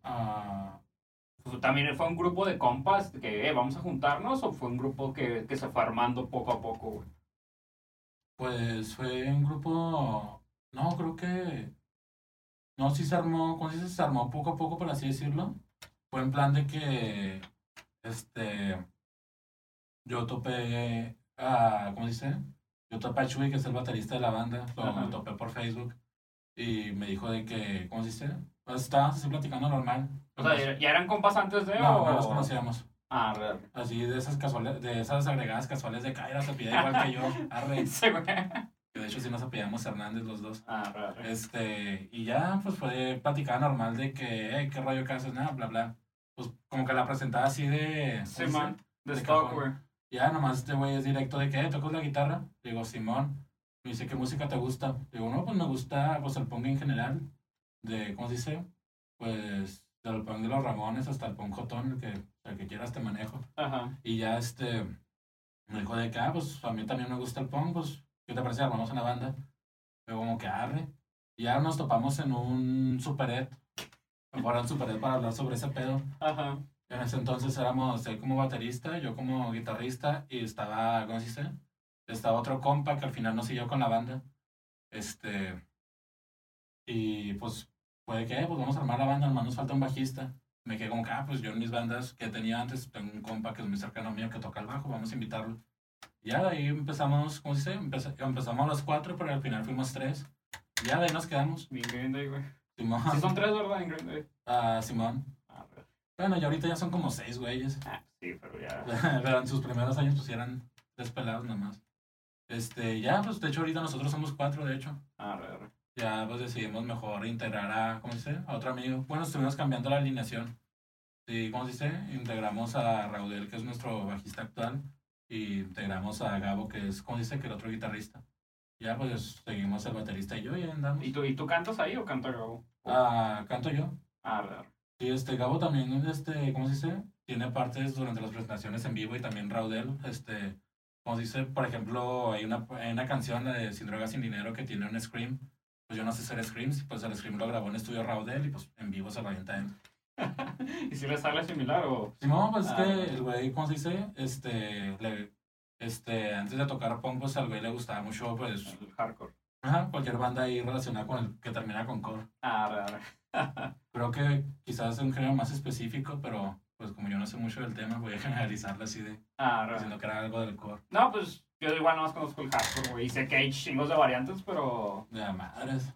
Pues, ¿También fue un grupo de compas que eh, vamos a juntarnos o fue un grupo que, que se fue armando poco a poco, güey? pues fue un grupo, no, creo que, no, sí se armó, ¿cómo se dice? Se armó poco a poco, por así decirlo. Fue en plan de que, este, yo topé a, ¿cómo se dice? Yo topé a Chuy, que es el baterista de la banda, lo Ajá. topé por Facebook, y me dijo de que, ¿cómo se dice? Pues estábamos así platicando normal. O sea, ¿ya- ¿ya eran compas antes de no, o...? no los conocíamos. Ah, real. Así de esas casuales, de esas agregadas casuales de Kaira se pide igual que yo. Arre. De hecho sí nos apellidamos Hernández los dos. Ah, real. Este, y ya pues fue platicada normal de que, hey, qué rollo que haces, nada, bla, bla. Pues como que la presentaba así de. Sí, ¿cómo se man. dice? De de. Ya nomás este güey es directo de que, "Eh, ¿tocas la guitarra? Digo, Simón. Me dice, ¿qué música te gusta? Digo, no, pues me gusta pues el punk en general. De, ¿cómo se dice? Pues del punk de los Ramones hasta el punk jotón, el que, el que quieras te manejo. Ajá. Y ya este me dijo de que, ah, pues a mí también me gusta el punk, pues, ¿qué te parece? Armamos una banda. Luego como que arre. Y ya nos topamos en un superet. Fuera un superet para hablar sobre ese pedo. Ajá. En ese entonces éramos él como baterista, yo como guitarrista, y estaba, ¿cómo se dice? Estaba otro compa que al final no siguió con la banda. Este. Y pues, puede que, pues vamos a armar la banda, nomás nos falta un bajista. Me quedé como que, ah, pues yo en mis bandas que tenía antes, tengo un compa que es muy cercano mío que toca el bajo, vamos a invitarlo. Ya de ahí empezamos, ¿cómo se dice? Empeza- empezamos los cuatro, pero al final fuimos tres. Y ya de ahí nos quedamos. Bien Green Day, güey. Simón. Sí son tres, ¿verdad? En Green Day. Ah, Simón. Ah, real. Bueno, y ahorita ya son como seis güeyes. Ah, sí, pero ya... Pero en sus primeros años pues eran tres pelados nomás. Este, ya, pues de hecho ahorita nosotros somos cuatro, de hecho. Ah, real. Ya pues decidimos mejor integrar a, ¿cómo se dice? A otro amigo. Bueno, estuvimos cambiando la alineación. Sí, ¿cómo se dice? Integramos a Raudel, que es nuestro bajista actual. Y integramos a Gabo, que es, ¿cómo se dice? Que el otro guitarrista. Ya pues seguimos el baterista y yo y andamos. ¿Y tú, ¿Y tú cantas ahí o canta Gabo? Ah, canto yo. Ah. Sí, este Gabo también, este, ¿cómo se dice? Tiene partes durante las presentaciones en vivo y también Raudel, este, como se dice, por ejemplo, hay una, hay una canción de Sin Drogas Sin Dinero que tiene un scream, pues yo no sé hacer screams, pues el scream lo grabó en estudio Raudel y pues en vivo se lo avienta él. ¿Y si le sale similar o...? Simón, pues es Ah. que el güey, ¿cómo se dice? Este, le, este, antes de tocar punk, pues al güey le gustaba mucho, pues, El hardcore. ajá, cualquier banda ahí relacionada con el que termina con core. Ah, real. Creo que quizás es un género más específico, pero pues como yo no sé mucho del tema, voy a generalizarlo así de Ah, real. diciendo que era algo del core. No, pues yo igual nomás conozco el hardcore, güey. Y sé que hay chingos de variantes, pero, De madres.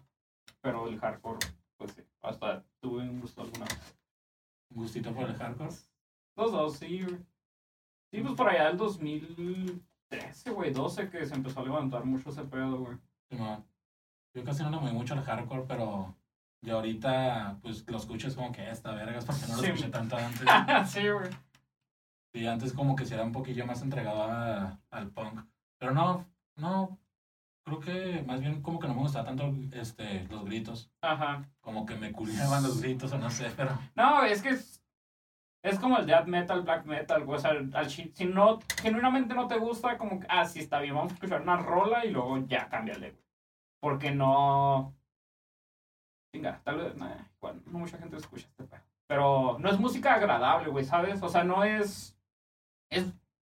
pero el hardcore, pues sí. Hasta tuve un gusto alguna vez. Gustito por el hardcore. Los dos, sí, güey. Sí, pues por allá del 2013, güey, 12, que se empezó a levantar mucho ese pedo, güey. Simón. Yo casi no le moví mucho al hardcore, pero yo ahorita pues lo escucho es como que esta vergas porque no lo Sí. escuché tanto antes. sí, güey. Y antes como que si era un poquillo más entregado a- al punk. Pero no, no, creo que más bien como que no me gustaba tanto este, los gritos. Ajá. Como que me culiaban los gritos o no sé, pero No, es que es, es como el death metal, black metal, güey. O sea, al si no, genuinamente no te gusta, como que, ah, sí, está bien, vamos a escuchar una rola y luego ya, cámbiale, güey. Porque no... Venga, tal vez, nah, igual, no mucha gente escucha este pedo. Pero no es música agradable, güey, ¿sabes? O sea, no es... Es,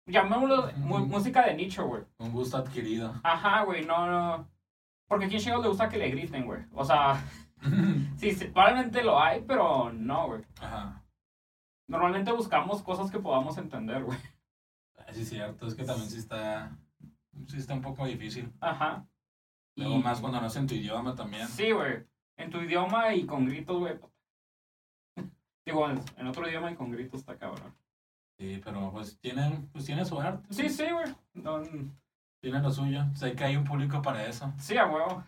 llamémoslo música de nicho, güey. un gusto adquirido. Ajá, güey, no, no. Porque a quién chingados le gusta que le griten, güey. O sea, sí, sí, probablemente lo hay, pero no, güey. Ajá. normalmente buscamos cosas que podamos entender, güey. Ah, Sí, es cierto, es que también sí está, sí está un poco difícil. Ajá. Luego más cuando no es en tu idioma también. Sí, güey. En tu idioma y con gritos, güey. Digo, en otro idioma y con gritos está cabrón. Sí, pero pues tienen, pues tiene su arte. Sí, sí, güey. No, Tiene lo suyo. Sé que hay un público para eso. sí, a huevo.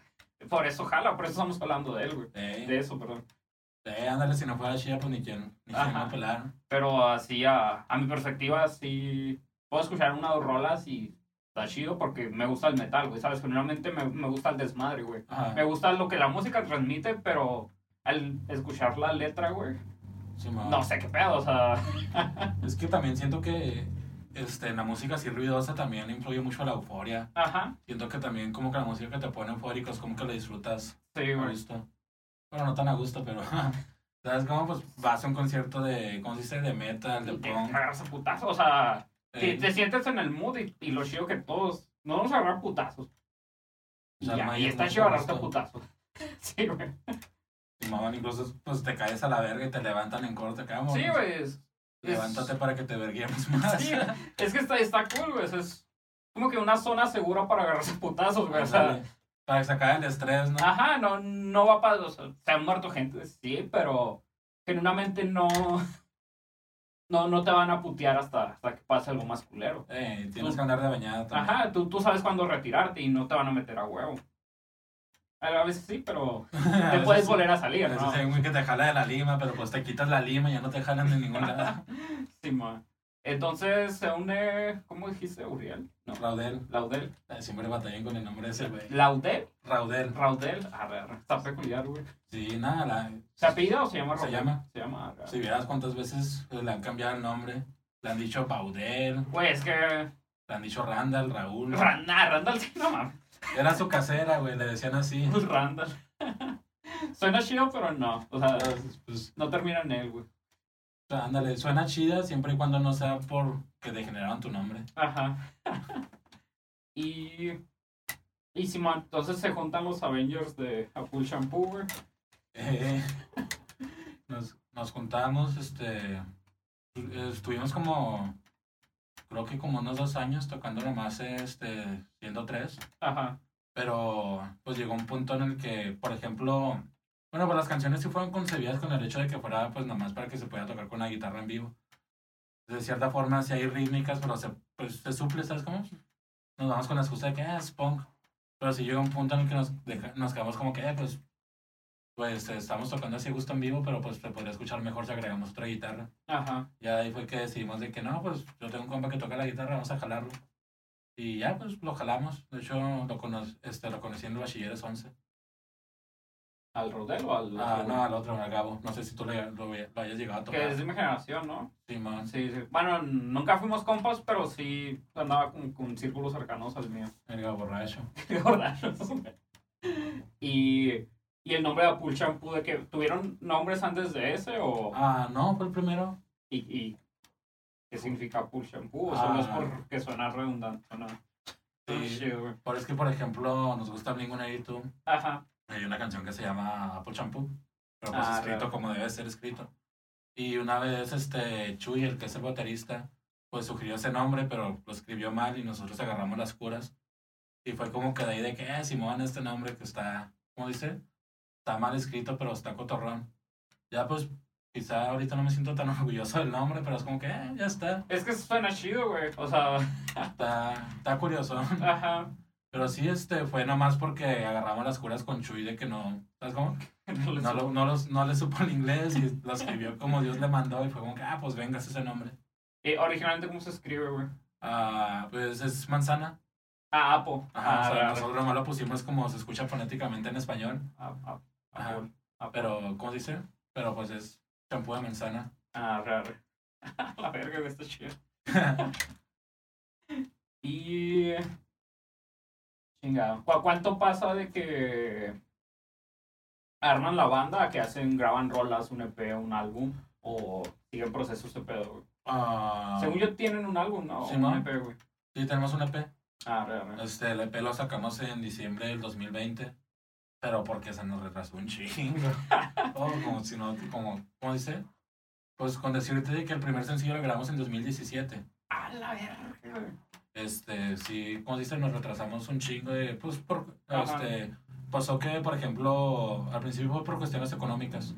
Por eso jala, por eso estamos hablando de él, güey. De eso, perdón. eh, ándale, si no fuera chida, pues ni quien, ni quien me pelar. Pero así, a, a mi perspectiva, sí. Puedo escuchar una o dos rolas y está chido porque me gusta el metal, güey. ¿Sabes? Generalmente me, me gusta el desmadre, güey. Ajá. Me gusta lo que la música transmite, pero al escuchar la letra, güey, Simón. no sé qué pedo, o sea. Es que también siento que este, en la música así ruidosa también influye mucho la euforia. Ajá, Siento que también como que la música que te pone eufórico es como que la disfrutas sí, güey. gusto. Bueno, no tan a gusto, pero... ¿Sabes cómo? Pues vas a un concierto de, ¿cómo se dice? De metal, de Y te punk. agarras a putazos, o sea, te, eh, te sientes en el mood y, y lo chido que todos nos vamos a agarrar putazos. Y, Se arma ya, y está chido agarrarte putazos. Sí, güey. Simón, incluso pues te caes a la verga y te levantan en corte, cabrón. Sí, güey. es- Levántate para que te verguemos más. Sí, es que está, está cool, güey. Es como que una zona segura para agarrarse putazos, güey. Para que se acabe el estrés, ¿no? ajá, no, no va para. O sea, se han muerto gente, sí, pero genuinamente no. No, no te van a putear hasta, hasta que pase algo más culero. Eh, tienes que andar de bañada también. Ajá, tú, tú sabes cuándo retirarte y no te van a meter a huevo. A veces sí, pero A te veces puedes volver a A salir, veces ¿no? hay un que te jala de la lima, pero pues te quitas la lima y ya no te jalan de ningún lado. Sí, man. Entonces se une, ¿cómo dijiste, Uriel? No, Raudel. Laudel. Eh, Siempre batallan con el nombre de ese güey. ¿Laudel? Raudel. Raudel. A ver, está peculiar, güey. Sí, nada, la- ¿Se apellida o se llama Se Raudel? llama. Se llama. a ver. si vieras cuántas veces pues, le han cambiado el nombre. Le han dicho Baudel, Güey, es que. le han dicho Randall, Raúl. Randall, Randall, sí, no mames. Era su casera, güey, le decían así. Pues Randall. Suena chido, pero no. O sea, Pues, no termina en él, güey. ándale, suena chida siempre y cuando no sea por que degeneraron tu nombre. Ajá. y. Y Simón, entonces se juntan los Avengers de Apple Shampoo, güey. Eh, nos, nos juntamos, este, estuvimos como, creo que como unos dos años tocando nomás, este, siendo tres, Ajá. pero pues llegó un punto en el que, por ejemplo, bueno, pues las canciones sí fueron concebidas con el hecho de que fuera pues nomás para que se pueda tocar con la guitarra en vivo. De cierta forma sí hay rítmicas, pero se, pues, se suple, ¿sabes cómo? Nos vamos con la excusa de que ah, es punk. Pero sí llega un punto en el que nos, deja- nos quedamos como que, eh, pues, pues eh, estamos tocando así a gusto en vivo, pero pues se podría escuchar mejor si agregamos otra guitarra. Ajá. Ya ahí fue que decidimos de que no, pues yo tengo un compa que toca la guitarra, vamos a jalarlo. Y ya, pues lo jalamos. De hecho, lo, cono este, lo conocí en el Bachilleres 11. ¿Al Rodel o al.? Ah, no, al otro, al Gabo. No sé si tú lo, lo, lo hayas llegado a Que tocar. es de mi generación, ¿no? Sí, man. Sí, sí. Bueno, nunca fuimos compas, pero sí andaba con, con círculos cercanos al mío. El Gabo borracho. Gordanos. y, y el nombre de Apple Shampoo, ¿de que tuvieron nombres antes de ese o...? Ah, no, fue el primero. ¿Y, y qué significa Apple Shampoo? ¿O solo es Ah. porque suena redundante? Suena Sí. güey. Pero es que, por ejemplo, nos gusta Blink-182. Ajá. Hay una canción que se llama Apple Shampoo, pero pues Ah, escrito claro. como debe ser escrito. Y una vez este Chuy, el que es el baterista, pues sugirió ese nombre, pero lo escribió mal y nosotros agarramos las curas. Y fue como que de ahí de que, eh, Simón, este nombre que está, ¿cómo dice? Está mal escrito, pero está cotorrón. Ya pues, quizá ahorita no me siento tan orgulloso del nombre, pero es como que, eh, ya está. Es que suena chido, güey. O sea, Está, está curioso. ajá. Pero sí, este, fue nomás porque agarramos las curas con Chuy de que no, ¿sabes cómo? No le No, lo- no, los, no le supo el inglés y lo escribió como Dios le mandó y fue como que, ah, pues vengas ese nombre. Eh, originalmente, ¿cómo se escribe, güey? Ah, pues es manzana. Ah, Apo. Ajá, Ah, o sea, arre. nosotros nomás lo pusimos como se escucha fonéticamente en español. Ah, ah, Ajá. Apple. Pero, ¿cómo se dice? Pero pues es champú de manzana. Ah, arre. La verga, güey, está chido. Y. Chinga. ¿cu- ¿Cuánto pasa de que arman la banda a que hacen, graban rolas, un EP, un álbum? ¿O siguen procesos de pedo, güey? Ah, Según yo, tienen un álbum, ¿no? Sí, un ¿no? EP, güey. sí, tenemos un EP. Ah, arre. Este, el EP lo sacamos en diciembre del 2020. Pero porque se nos retrasó un chingo. Oh, como si no, como, ¿cómo dice? Pues con decirte de que el primer sencillo lo grabamos en 2017. A la verga. Este, sí, como dice, nos retrasamos un chingo de, pues, por, Ajá. este, pasó que, por ejemplo, al principio fue por cuestiones económicas.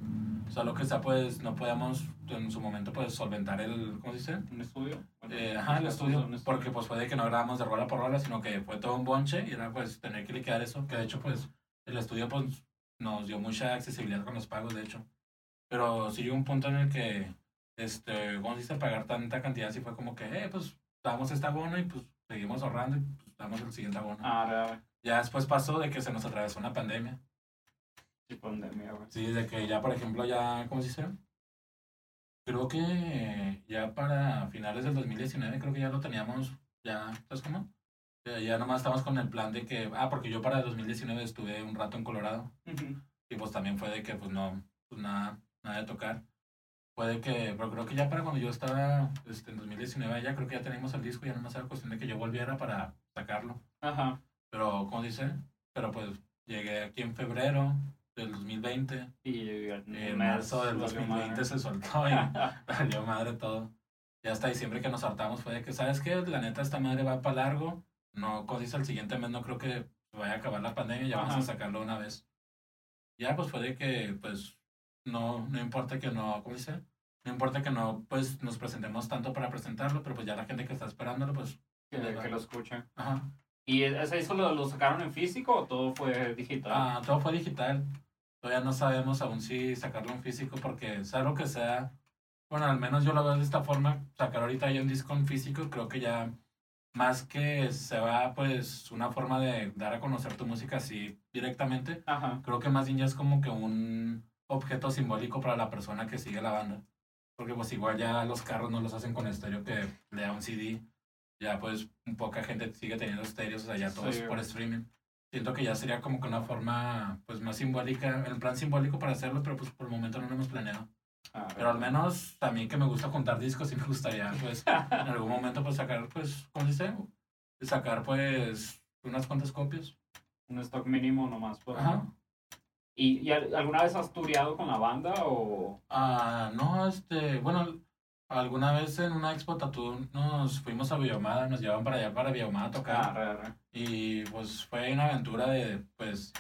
O sea, lo que sea, pues, no podíamos en su momento, pues, solventar el, ¿cómo se dice? ¿Un estudio? Bueno, Eh, ajá, el estudio, un porque pues fue de que no grabamos de rola por rola, sino que fue todo un bonche y era pues tener que liquidar eso, que de hecho pues el estudio pues nos dio mucha accesibilidad con los pagos, de hecho. Pero sí llegó un punto en el que, este, ¿cómo se dice? Pagar tanta cantidad, sí fue como que, eh, pues damos este abono y pues seguimos ahorrando y pues damos el siguiente abono. Ah, ya, Ya después pasó de que se nos atravesó una pandemia. sí, pandemia, güey. Sí, de que ya, por ejemplo, ya, ¿cómo se dice? Creo que ya para finales del 2019, creo que ya lo teníamos, ya, ¿sabes cómo? Ya, nomás estamos con el plan de que, ah, porque yo para el 2019 estuve un rato en Colorado y pues también fue de que, pues no, pues nada, nada de tocar. Fue de que, pero creo que ya para cuando yo estaba este, en 2019, ya creo que ya teníamos el disco, ya nomás era cuestión de que yo volviera para sacarlo. Ajá. Pero, ¿cómo dice? Pero pues llegué aquí en febrero del 2020. Y en marzo del valió 2020 madre. se soltó y valió madre todo. Y hasta diciembre que nos hartamos fue de que, ¿sabes qué? La neta, esta madre va para largo. No, cosas el siguiente mes, no creo que vaya a acabar la pandemia, ya vamos Ajá. a sacarlo una vez. Ya, pues fue de que, pues, no, no importa que no, ¿cómo dice? No importa que no, pues, nos presentemos tanto para presentarlo, pero pues ya la gente que está esperándolo, pues, que, que lo escuchen. ajá. ¿Y ese disco lo, lo sacaron en físico o todo fue digital? Ah, todo fue digital. Todavía no sabemos aún si sacarlo en físico porque sea lo que sea. Bueno, al menos yo lo veo de esta forma. Sacar ahorita ya un disco en físico, creo que ya más que se va pues una forma de dar a conocer tu música así directamente. Ajá. Creo que más bien ya es como que un objeto simbólico para la persona que sigue la banda. Porque pues igual ya los carros no los hacen con estéreo que le da un CD. Ya pues poca gente sigue teniendo estéreos, o sea, ya todo es Sí. por streaming. Siento que ya sería como que una forma pues más simbólica, en plan simbólico para hacerlo, pero pues por el momento no lo hemos planeado. Ah, Pero al menos mí que me gusta juntar discos y me gustaría pues en algún momento pues sacar pues, ¿cómo dice? Sacar pues unas cuantas copias. Un stock mínimo nomás. Por Ajá. ¿Y, y al- alguna vez has tureado con la banda o...? Ah, no, este, bueno, alguna vez en una expo tatu nos fuimos a Villahumada, nos llevaban para allá para Villahumada a tocar. Ah, re, re. Y pues fue una aventura de, pues,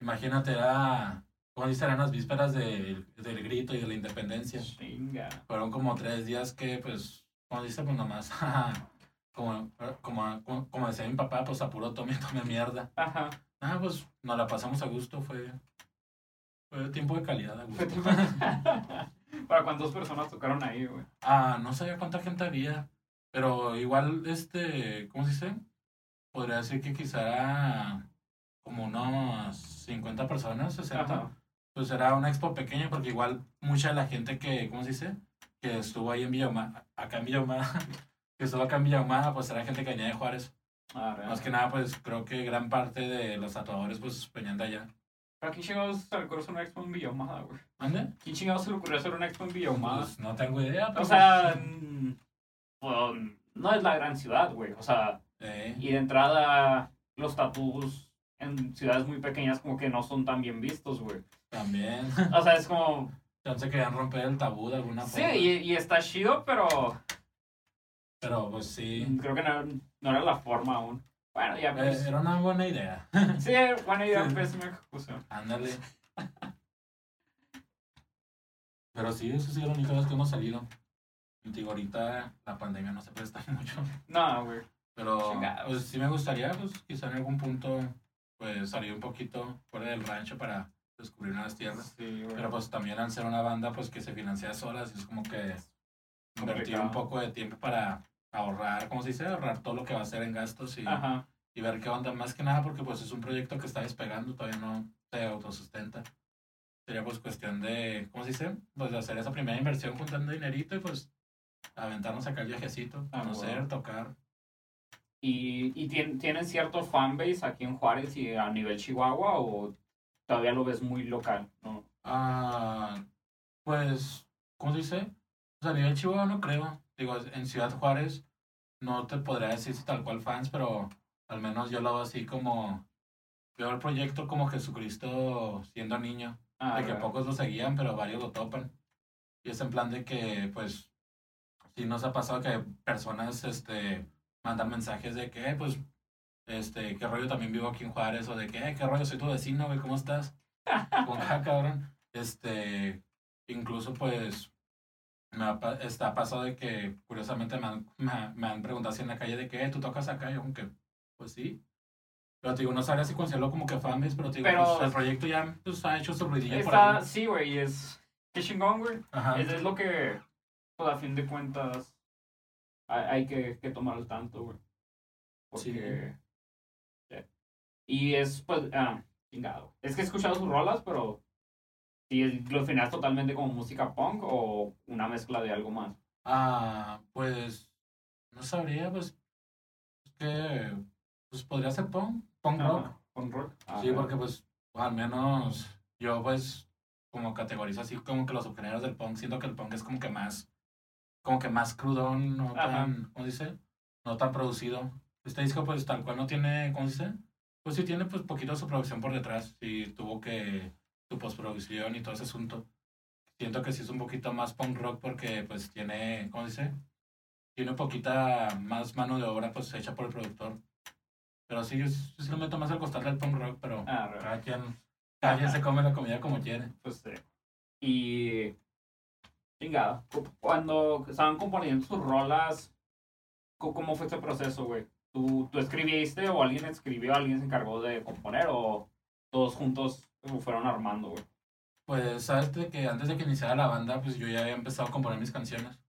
imagínate, era, dice, eran las vísperas del, del grito y de la independencia. Chinga. Fueron como tres días que, pues, como dice, pues nomás, como, como, como, como decía mi papá, pues a puro tome, tome mierda. Ajá. Ah, pues nos la pasamos a gusto, fue, fue tiempo de calidad a gusto. ¿Para cuántas personas tocaron ahí, güey? Ah, no sabía cuánta gente había, pero igual, este, ¿cómo se dice? Podría decir que quizá como unos 50 personas, 60. Ajá. Pues era una expo pequeña porque igual mucha de la gente que, ¿cómo se dice? Que estuvo ahí en Villahumada, acá en Villahumada, que estuvo acá en Villahumada, pues era gente que venía de Juárez. Ah, Más que nada, pues creo que gran parte de los tatuadores, pues venían de allá. ¿Para quién chingados se le ocurrió hacer una expo en Villahumada, güey? ¿Dónde? ¿Quién chingados se le ocurrió hacer una expo en Villahumada? Pues no tengo idea, pero... O sea, mm, pues, no es la gran ciudad, güey. O sea, Eh, y de entrada, los tatús en ciudades muy pequeñas como que no son tan bien vistos, güey. también. O sea, es como, Entonces querían romper el tabú de alguna sí, forma. y, y está chido, pero Pero pues sí, creo que no, no era la forma aún. Bueno, ya eh, pues. era una buena idea. Sí, buena idea, pésima ejecución. Ándale. Pero sí, eso sí es la única vez que hemos salido. Digo, ahorita la pandemia no se presta mucho. No, güey. Pero pues sí me gustaría, pues quizá en algún punto, pues salir un poquito fuera del rancho para descubrir nuevas tierras. Sí. Pero pues también al ser una banda pues que se financia sola, así es como que invertir un poco de tiempo para ahorrar, ¿cómo se dice? Ahorrar todo lo que va a hacer en gastos y, Ajá. y ver qué onda. Más que nada porque pues es un proyecto que está despegando, todavía no se autosustenta. Sería pues cuestión de, ¿cómo se dice? Pues de hacer esa primera inversión juntando dinerito y pues aventarnos acá el viajecito, Ah, conocer, bueno. tocar. ¿Y, y tien- tienen cierto fanbase aquí en Juárez y a nivel Chihuahua o todavía lo ves muy local? ¿no? Ah, pues, ¿cómo se dice? A nivel Chihuahua no creo. Digo, en Ciudad Juárez no te podría decir si tal cual fans, pero al menos yo lo veo así como... Veo el proyecto como Jesucristo siendo niño. Ah, de que pocos lo seguían, pero varios lo topan. Y es en plan de que, pues, si nos ha pasado que personas, este, mandan mensajes de que, "Eh, pues, este, qué rollo también vivo aquí en Juárez, o de que, "Eh, qué rollo, soy tu vecino, güey, ¿cómo estás? Con acá, cabrón. Este, incluso, pues, me ha, ha pasado de que, curiosamente, me han, me, me han preguntado así en la calle de que, "Eh, ¿tú tocas acá? Y yo como que, pues sí. Pero te digo, no sabría si considerarlo como que fanbase, pero te digo, Pero- pues, el proyecto ya pues, ha hecho su ruidillo por Está, ahí. sí, güey, es. Qué chingón, güey. Ajá. Es, es lo que, pues a fin de cuentas, hay, que, que tomar al tanto, güey. Porque. sí. Y es, pues, ah, chingado. Es que he escuchado sus rolas, pero. Si es- lo definías totalmente como música punk o una mezcla de algo más. Ah, pues, no sabría, pues, es que, pues podría ser punk, punk rock. Punk rock. Ah, Sí, porque pues, al menos yo pues, como categorizo así como que los subgéneros del punk, siento que el punk es como que más, como que más crudón, no Ajá. tan, ¿cómo se dice? No tan producido. Este disco pues tal cual no tiene, ¿cómo se dice? Pues sí tiene pues poquito su producción por detrás, sí tuvo que, su postproducción y todo ese asunto. Siento que sí es un poquito más punk rock porque pues tiene, ¿cómo se dice? Tiene poquita más mano de obra pues hecha por el productor. Pero sí, yo sí sí lo meto más al costal del punk rock, pero Ah, cada quien, cada quien se come la comida como quiere. Pues sí. Y. Chingada. cu- Cuando estaban componiendo sus rolas, ¿cómo fue este proceso, güey? ¿Tú, ¿Tú escribiste o alguien escribió, alguien se encargó de componer o todos juntos fueron armando, güey? Pues sabes que antes de que iniciara la banda, pues yo ya había empezado a componer mis canciones.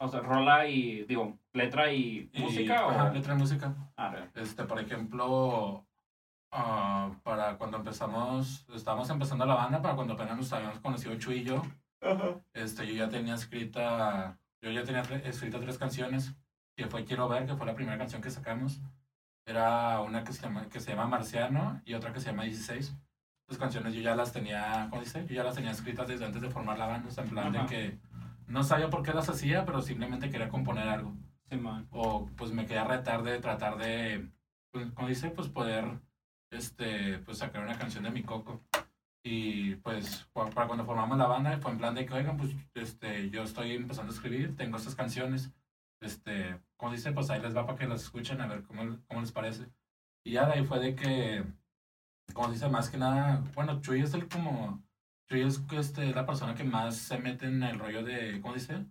O sea, rola y, digo, letra y, Y, música o. ajá, letra y música. Ah, re- Este, por ejemplo, ah, para cuando empezamos, estábamos empezando la banda, para cuando apenas nos habíamos conocido Chuy y yo, este, yo ya tenía escrita, yo ya tenía escrita tres canciones, que fue Quiero Ver, que fue la primera canción que sacamos. Era una que se llama, que se llama Marciano y otra que se llama 16. Las canciones yo ya las tenía, ¿cómo dice? Yo ya las tenía escritas desde antes de formar la banda, o sea, en plan Ajá. de que no sabía por qué las hacía, pero simplemente quería componer algo Sí, man. o pues me quería retar de tratar de, pues, como dice, pues poder, este, pues sacar una canción de mi coco. Y pues para cuando formamos la banda fue en plan de que, oigan, pues este, yo estoy empezando a escribir, tengo estas canciones, este, como dice, pues ahí les va para que las escuchen a ver cómo, cómo les parece. Y ya de ahí fue de que, como dice, más que nada, bueno, Chuy es el como, Chuy es este, la persona que más se mete en el rollo de, ¿cómo dice?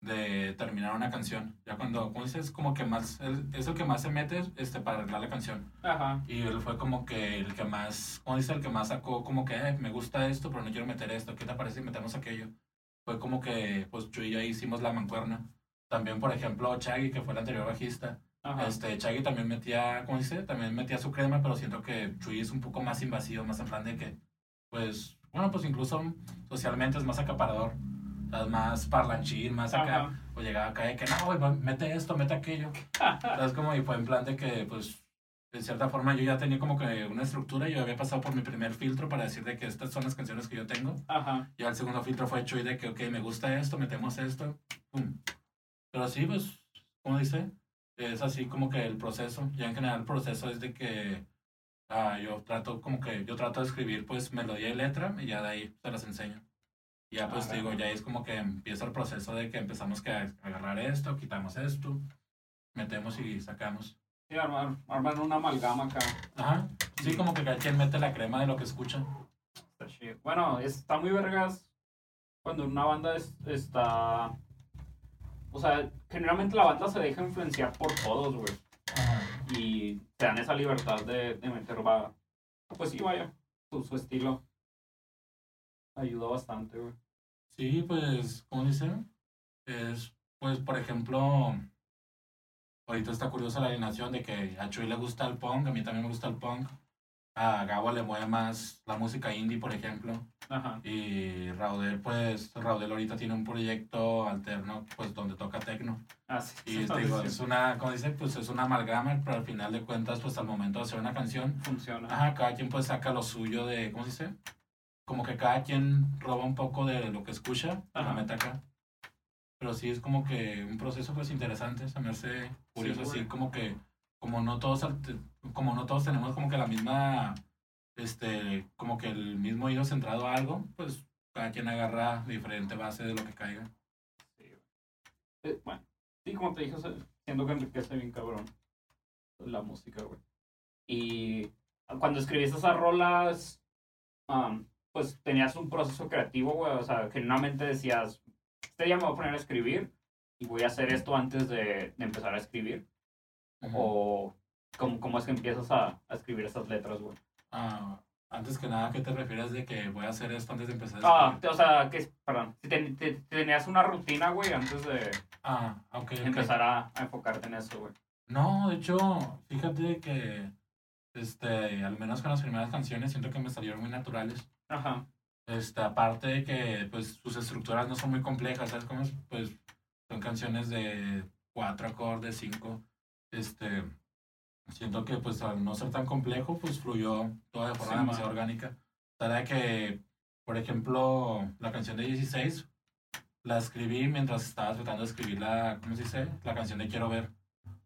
De terminar una canción. Ya cuando, como dices, como que más, es el que más se mete este, para arreglar la canción. Ajá. Y él fue como que el que más, como dice, el que más sacó como que, "Eh, me gusta esto, pero no quiero meter esto, ¿qué te parece si metemos aquello? Fue como que, pues, Chuy y yo hicimos la mancuerna. También, por ejemplo, Chaggy, que fue el anterior bajista. Ajá. Este, Chaggy también metía, ¿cómo dice? También metía su crema, pero siento que Chuy es un poco más invasivo, más en plan de que, pues, bueno, pues incluso socialmente es más acaparador. Es más parlanchín, más acá. Ajá. O llegaba acá de que, no, güey, va- mete esto, mete aquello. ¿Sabes? Como, y fue en plan de que, pues, de cierta forma yo ya tenía como que una estructura. Yo había pasado por mi primer filtro para decir de que estas son las canciones que yo tengo. Ajá. Y el segundo filtro fue hecho y de que, ok, me gusta esto, metemos esto. Pum. Pero sí, pues, como dice, es así como que el proceso. Ya en general el proceso es de que ah, yo trato como que, yo trato de escribir pues melodía y letra y ya de ahí se las enseño. Ya pues digo, ya es como que empieza el proceso de que empezamos que a agarrar esto, quitamos esto, metemos y sacamos. Sí, armar, armar una amalgama acá. Ajá. Sí, como que cada quien mete la crema de lo que escucha. Está chido. Bueno, está muy vergas cuando una banda es- está... O sea, generalmente la banda se deja influenciar por todos, güey. Y te dan esa libertad de, de meter, va, pues sí, vaya, su, su estilo. Ayudó bastante, güey. Sí, pues, ¿cómo dice? Es, pues, por ejemplo, ahorita está curiosa la alineación de que a Chuy le gusta el punk, a mí también me gusta el punk. A Gabo le mueve más la música indie, por ejemplo. Ajá. Y Raudel, pues, Raudel ahorita tiene un proyecto alterno, pues, donde toca techno. Ah, sí. Y te digo, es una, como dice, pues, es una amalgama, pero al final de cuentas, pues, al momento de hacer una canción, Funciona. Ajá, cada quien pues saca lo suyo de, ¿cómo se dice? Como que cada quien roba un poco de lo que escucha Ajá. lo mete acá. Pero sí es como que un proceso pues interesante, se me hace curioso, Sí, así como que, como no todos, como no todos tenemos como que la misma, este, como que el mismo oído centrado a algo, pues cada quien agarra diferente base de lo que caiga. Sí. Eh, bueno, sí, como te dije, siento que enriquece bien cabrón la música, güey. Y cuando escribiste esas rolas, um, pues tenías un proceso creativo, güey. O sea, genuinamente decías, este día me voy a poner a escribir y voy a hacer esto antes de, de empezar a escribir. O cómo, cómo es que empiezas a, a escribir esas letras, güey. Ah, antes que nada, ¿a qué te refieres de que voy a hacer esto antes de empezar a Ah, escribir? te- o sea, que, perdón, si ten- te- tenías una rutina, güey, antes de Ah, ok, ok. empezar a, a enfocarte en eso, güey. No, de hecho, fíjate que, este, al menos con las primeras canciones, siento que me salieron muy naturales. Ajá, Este, aparte de que, pues, sus estructuras no son muy complejas, ¿sabes cómo es? Pues, son canciones de cuatro acordes, cinco. Este, siento que, pues, al no ser tan complejo, pues, fluyó todo de forma Sí, demasiado man. orgánica. De que, por ejemplo, la canción de 16, la escribí mientras estaba tratando de escribir la, ¿cómo se dice? La canción de Quiero Ver.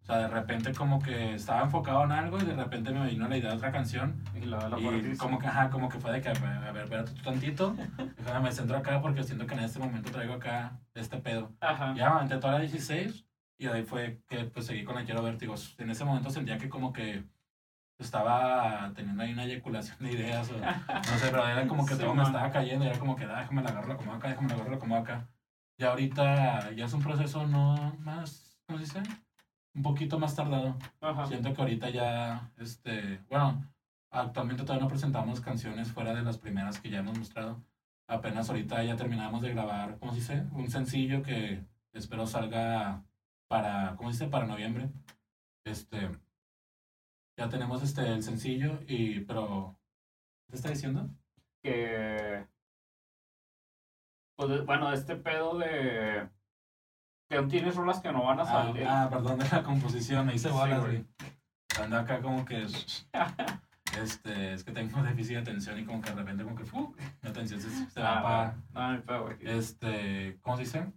O sea, de repente como que estaba enfocado en algo y de repente me vino la idea de otra canción y la, la y como que, ajá, como que fue de que, a ver, espérate tú tantito, déjame me centro acá porque siento que en este momento traigo acá este pedo. Ajá, Ya aventé toda la 16 y ahí fue que pues seguí con la Quiero Vértigos. En ese momento sentía que como que estaba teniendo ahí una eyaculación de ideas o no sé, pero era como que Sí, todo me man. estaba cayendo y era como que, ah, déjame la agarro, acomodo acá, déjame la agarro, acomodo acá. Y ahorita ya es un proceso no más, ¿cómo se dice? Un poquito más tardado. ajá. Siento que ahorita ya, este, bueno, actualmente todavía no presentamos canciones fuera de las primeras que ya hemos mostrado. Apenas ahorita ya terminamos de grabar, ¿cómo se dice? Un sencillo que espero salga para, ¿cómo se dice? Para noviembre. Este, ya tenemos este, el sencillo y, pero, ¿qué te está diciendo? que pues bueno este pedo de que aún tienes rolas que no van a Ah, salir ah, perdón, de la composición, me hice Sí, bolas, güey. güey. Ando acá como que, este, es que tengo déficit de atención y como que de repente como que, ¡fu! mi atención se, se va Ah, para... no, no, este, ¿cómo se dice?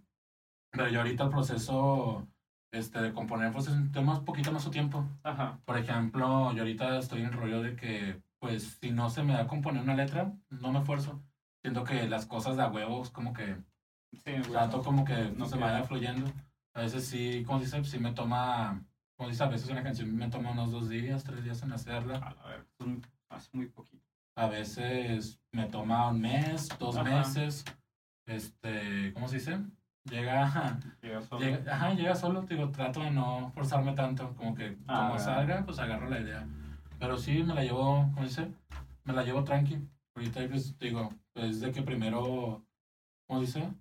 Pero yo ahorita el proceso este, de componer pues es- toma un poquito más su tiempo. ajá Por ejemplo, yo ahorita estoy en el rollo de que, pues, si no se me da componer una letra, no me esfuerzo. Siento que las cosas de a huevos como que sí güey. trato como que No se vaya fluyendo. A veces sí, ¿cómo se dice? Sí me toma, como dice, a veces una canción me toma unos dos días, tres días en hacerla. a un- es muy poquito A veces me toma un mes, dos Ajá. meses. Este, ¿cómo se dice? Llega, Llega solo. llega, ajá, llega solo, digo, trato de no forzarme tanto, como que Ah, como salga, pues agarro la idea. Pero sí me la llevo, ¿cómo se dice? Me la llevo tranqui. Ahorita pues digo, pues de que primero, ¿cómo se dice?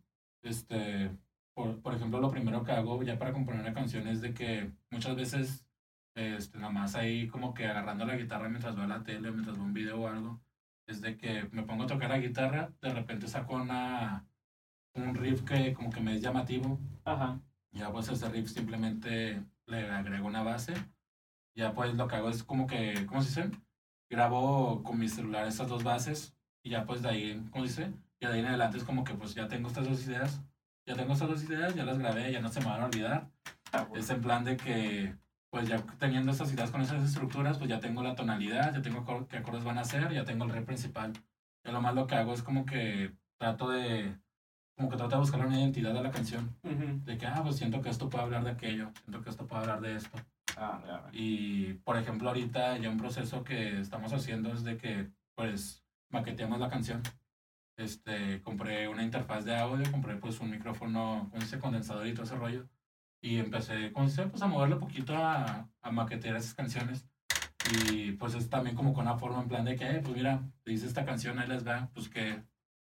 Este, por, por ejemplo, lo primero que hago ya para componer una canción es de que muchas veces, este, nada más ahí como que agarrando la guitarra mientras veo la tele, mientras veo un video o algo, es de que me pongo a tocar la guitarra, de repente saco una, un riff que como que me es llamativo, ajá ya pues ese riff simplemente le agrego una base. Ya pues lo que hago es como que, ¿cómo se dice? Grabo con mi celular estas dos bases y ya pues de ahí, ¿cómo se dice? Ya de ahí en adelante es como que pues ya tengo estas dos ideas. Ya tengo estas dos ideas, ya las grabé, ya no se me van a olvidar. Ah, güey. Es en plan de que pues ya teniendo estas ideas con esas estructuras, pues ya tengo la tonalidad, ya tengo qué acordes van a ser, ya tengo el riff principal. Yo lo más lo que hago es como que trato de, como que trato de buscar una identidad de la canción Ujú. de que, ah, pues siento que esto puede hablar de aquello, siento que esto puede hablar de esto. Ah, ya, ya. Y, por ejemplo, ahorita ya un proceso que estamos haciendo es de que, pues, maqueteamos la canción. Este, compré una interfaz de audio, compré, pues, un micrófono con ese condensador y todo ese rollo. Y empecé, ¿cómo se dice? Pues, a moverle un poquito a, a maquetear esas canciones. Y, pues, es también como con una forma en plan de que, eh, pues, mira, te dice esta canción, ahí les va, pues, que,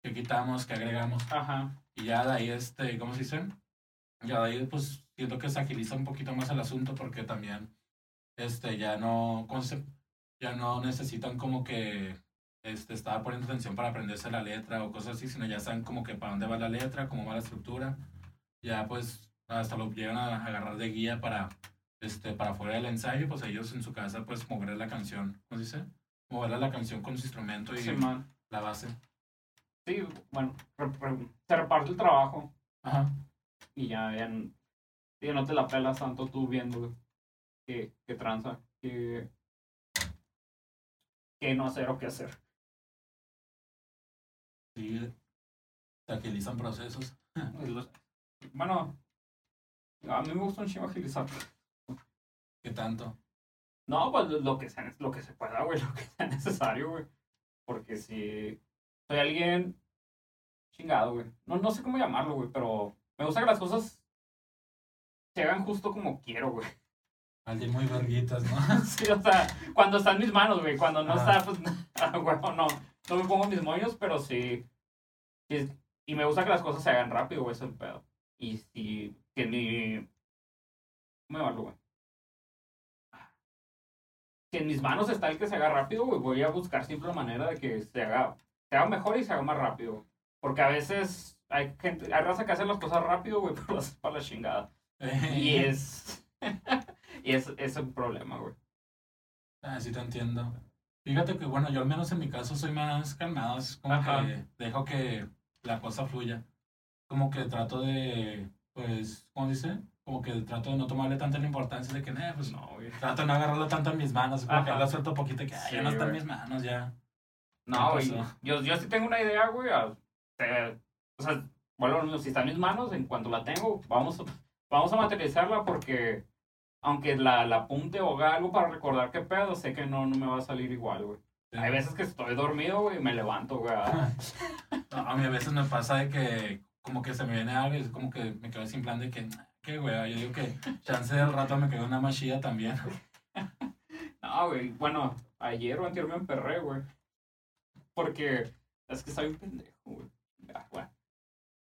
que quitamos, que agregamos. Ajá. Y ya de ahí, este, ¿cómo se dice? Ya de ahí, pues, siento que se agiliza un poquito más el asunto porque también, este, ya no, ¿cómo se- ya no necesitan como que, este, estaba poniendo atención para aprenderse la letra o cosas así, sino ya saben como que para dónde va la letra, cómo va la estructura. Ya, pues, hasta lo llegan a agarrar de guía para, este, para fuera del ensayo, pues ellos en su casa, pues, moverle la canción, ¿cómo se dice? Moverle la canción con su instrumento y Sí, la base. Sí, bueno, re- re- se reparte el trabajo Ajá. y ya, ya, ya no te la pelas tanto tú viendo qué, qué tranza, qué no hacer o qué hacer. Sí, te agilizan procesos. Bueno, a mí me gusta un chingo agilizar. ¿Qué tanto? No, pues lo que, sea, lo que se pueda, güey, lo que sea necesario, güey. Porque si soy alguien chingado, güey. No, no sé cómo llamarlo, güey, pero me gusta que las cosas se hagan justo como quiero, güey. Alguien muy verguitas, ¿no? sí, o sea, cuando está en mis manos, güey. Cuando no está, pues, bueno, no. No me pongo mis moños, pero sí. sí, Y me gusta que las cosas se hagan rápido, güey, es el pedo. Y si, que mi... ¿Cómo llamarlo, güey? Si en mis manos está el que se haga rápido, güey, voy a buscar siempre la manera de que se haga, se haga mejor y se haga más rápido. Porque a veces hay gente, hay raza que hace las cosas rápido, güey, pero las para la chingada. Y es... y es, es un problema, güey. Ah, sí te entiendo. Fíjate que, bueno, yo al menos en mi caso soy más calmado, es como Ajá. que dejo que la cosa fluya. Como que trato de, pues, ¿cómo dice? Como que trato de no tomarle tanta la importancia de que, eh, pues, No, güey. trato de no agarrarlo tanto en mis manos, como que lo suelto poquito y que, "Ay, Sí, ya no está en mis manos, ya. No, ¿Qué güey. Yo, yo sí tengo una idea, güey. o sea, bueno, si está en mis manos, en cuanto la tengo, vamos vamos a materializarla porque aunque la, la apunte o haga algo para recordar qué pedo, sé que no, no me va a salir igual, güey. Sí. Hay veces que estoy dormido, güey, y me levanto, güey. a- No, a mí a veces me pasa de que como que se me viene algo y es como que me quedo sin plan de que, qué güey, yo digo que chance del rato me quedo una más chida también. No, güey. Bueno, ayer o anterior me emperré, güey. Porque es que soy un pendejo, güey. Ya, bueno.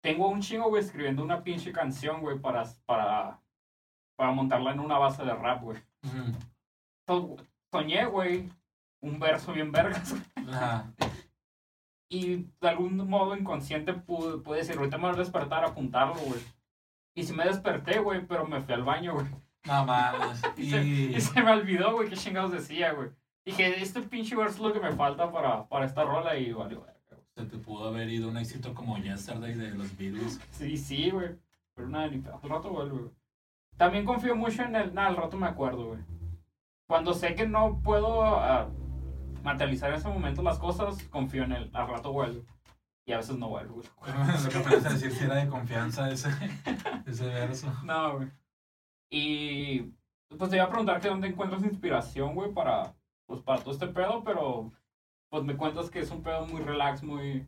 Tengo un chingo, güey, escribiendo una pinche canción, güey, para, para, para montarla en una base de rap, güey. Soñé, güey, un verso bien vergas. Ajá. Y de algún modo inconsciente pude, pude decir, ahorita me voy a despertar a apuntarlo, güey. Y sí me desperté, güey, pero me fui al baño, güey. No mames. Y se, Y... y se me olvidó, güey, qué chingados decía, güey. Dije, este pinche verso es lo que me falta para, para esta rola y verga, güey. Se te pudo haber ido un éxito como Yesterday de los Beatles. Sí, sí, güey. Pero nada, ni. Al rato vuelve, güey. También confío mucho en el. Nada, al rato me acuerdo, güey. Cuando sé que no puedo ah, materializar en ese momento las cosas, confío en él. Al rato vuelve. Y a veces no vuelve, güey. Lo que puedes decir si era de confianza ese, ese verso. No, güey. Y. Pues te iba a preguntar que dónde encuentras inspiración, güey, para. Pues para todo este pedo, pero. Pues me cuentas que es un pedo muy relax, muy.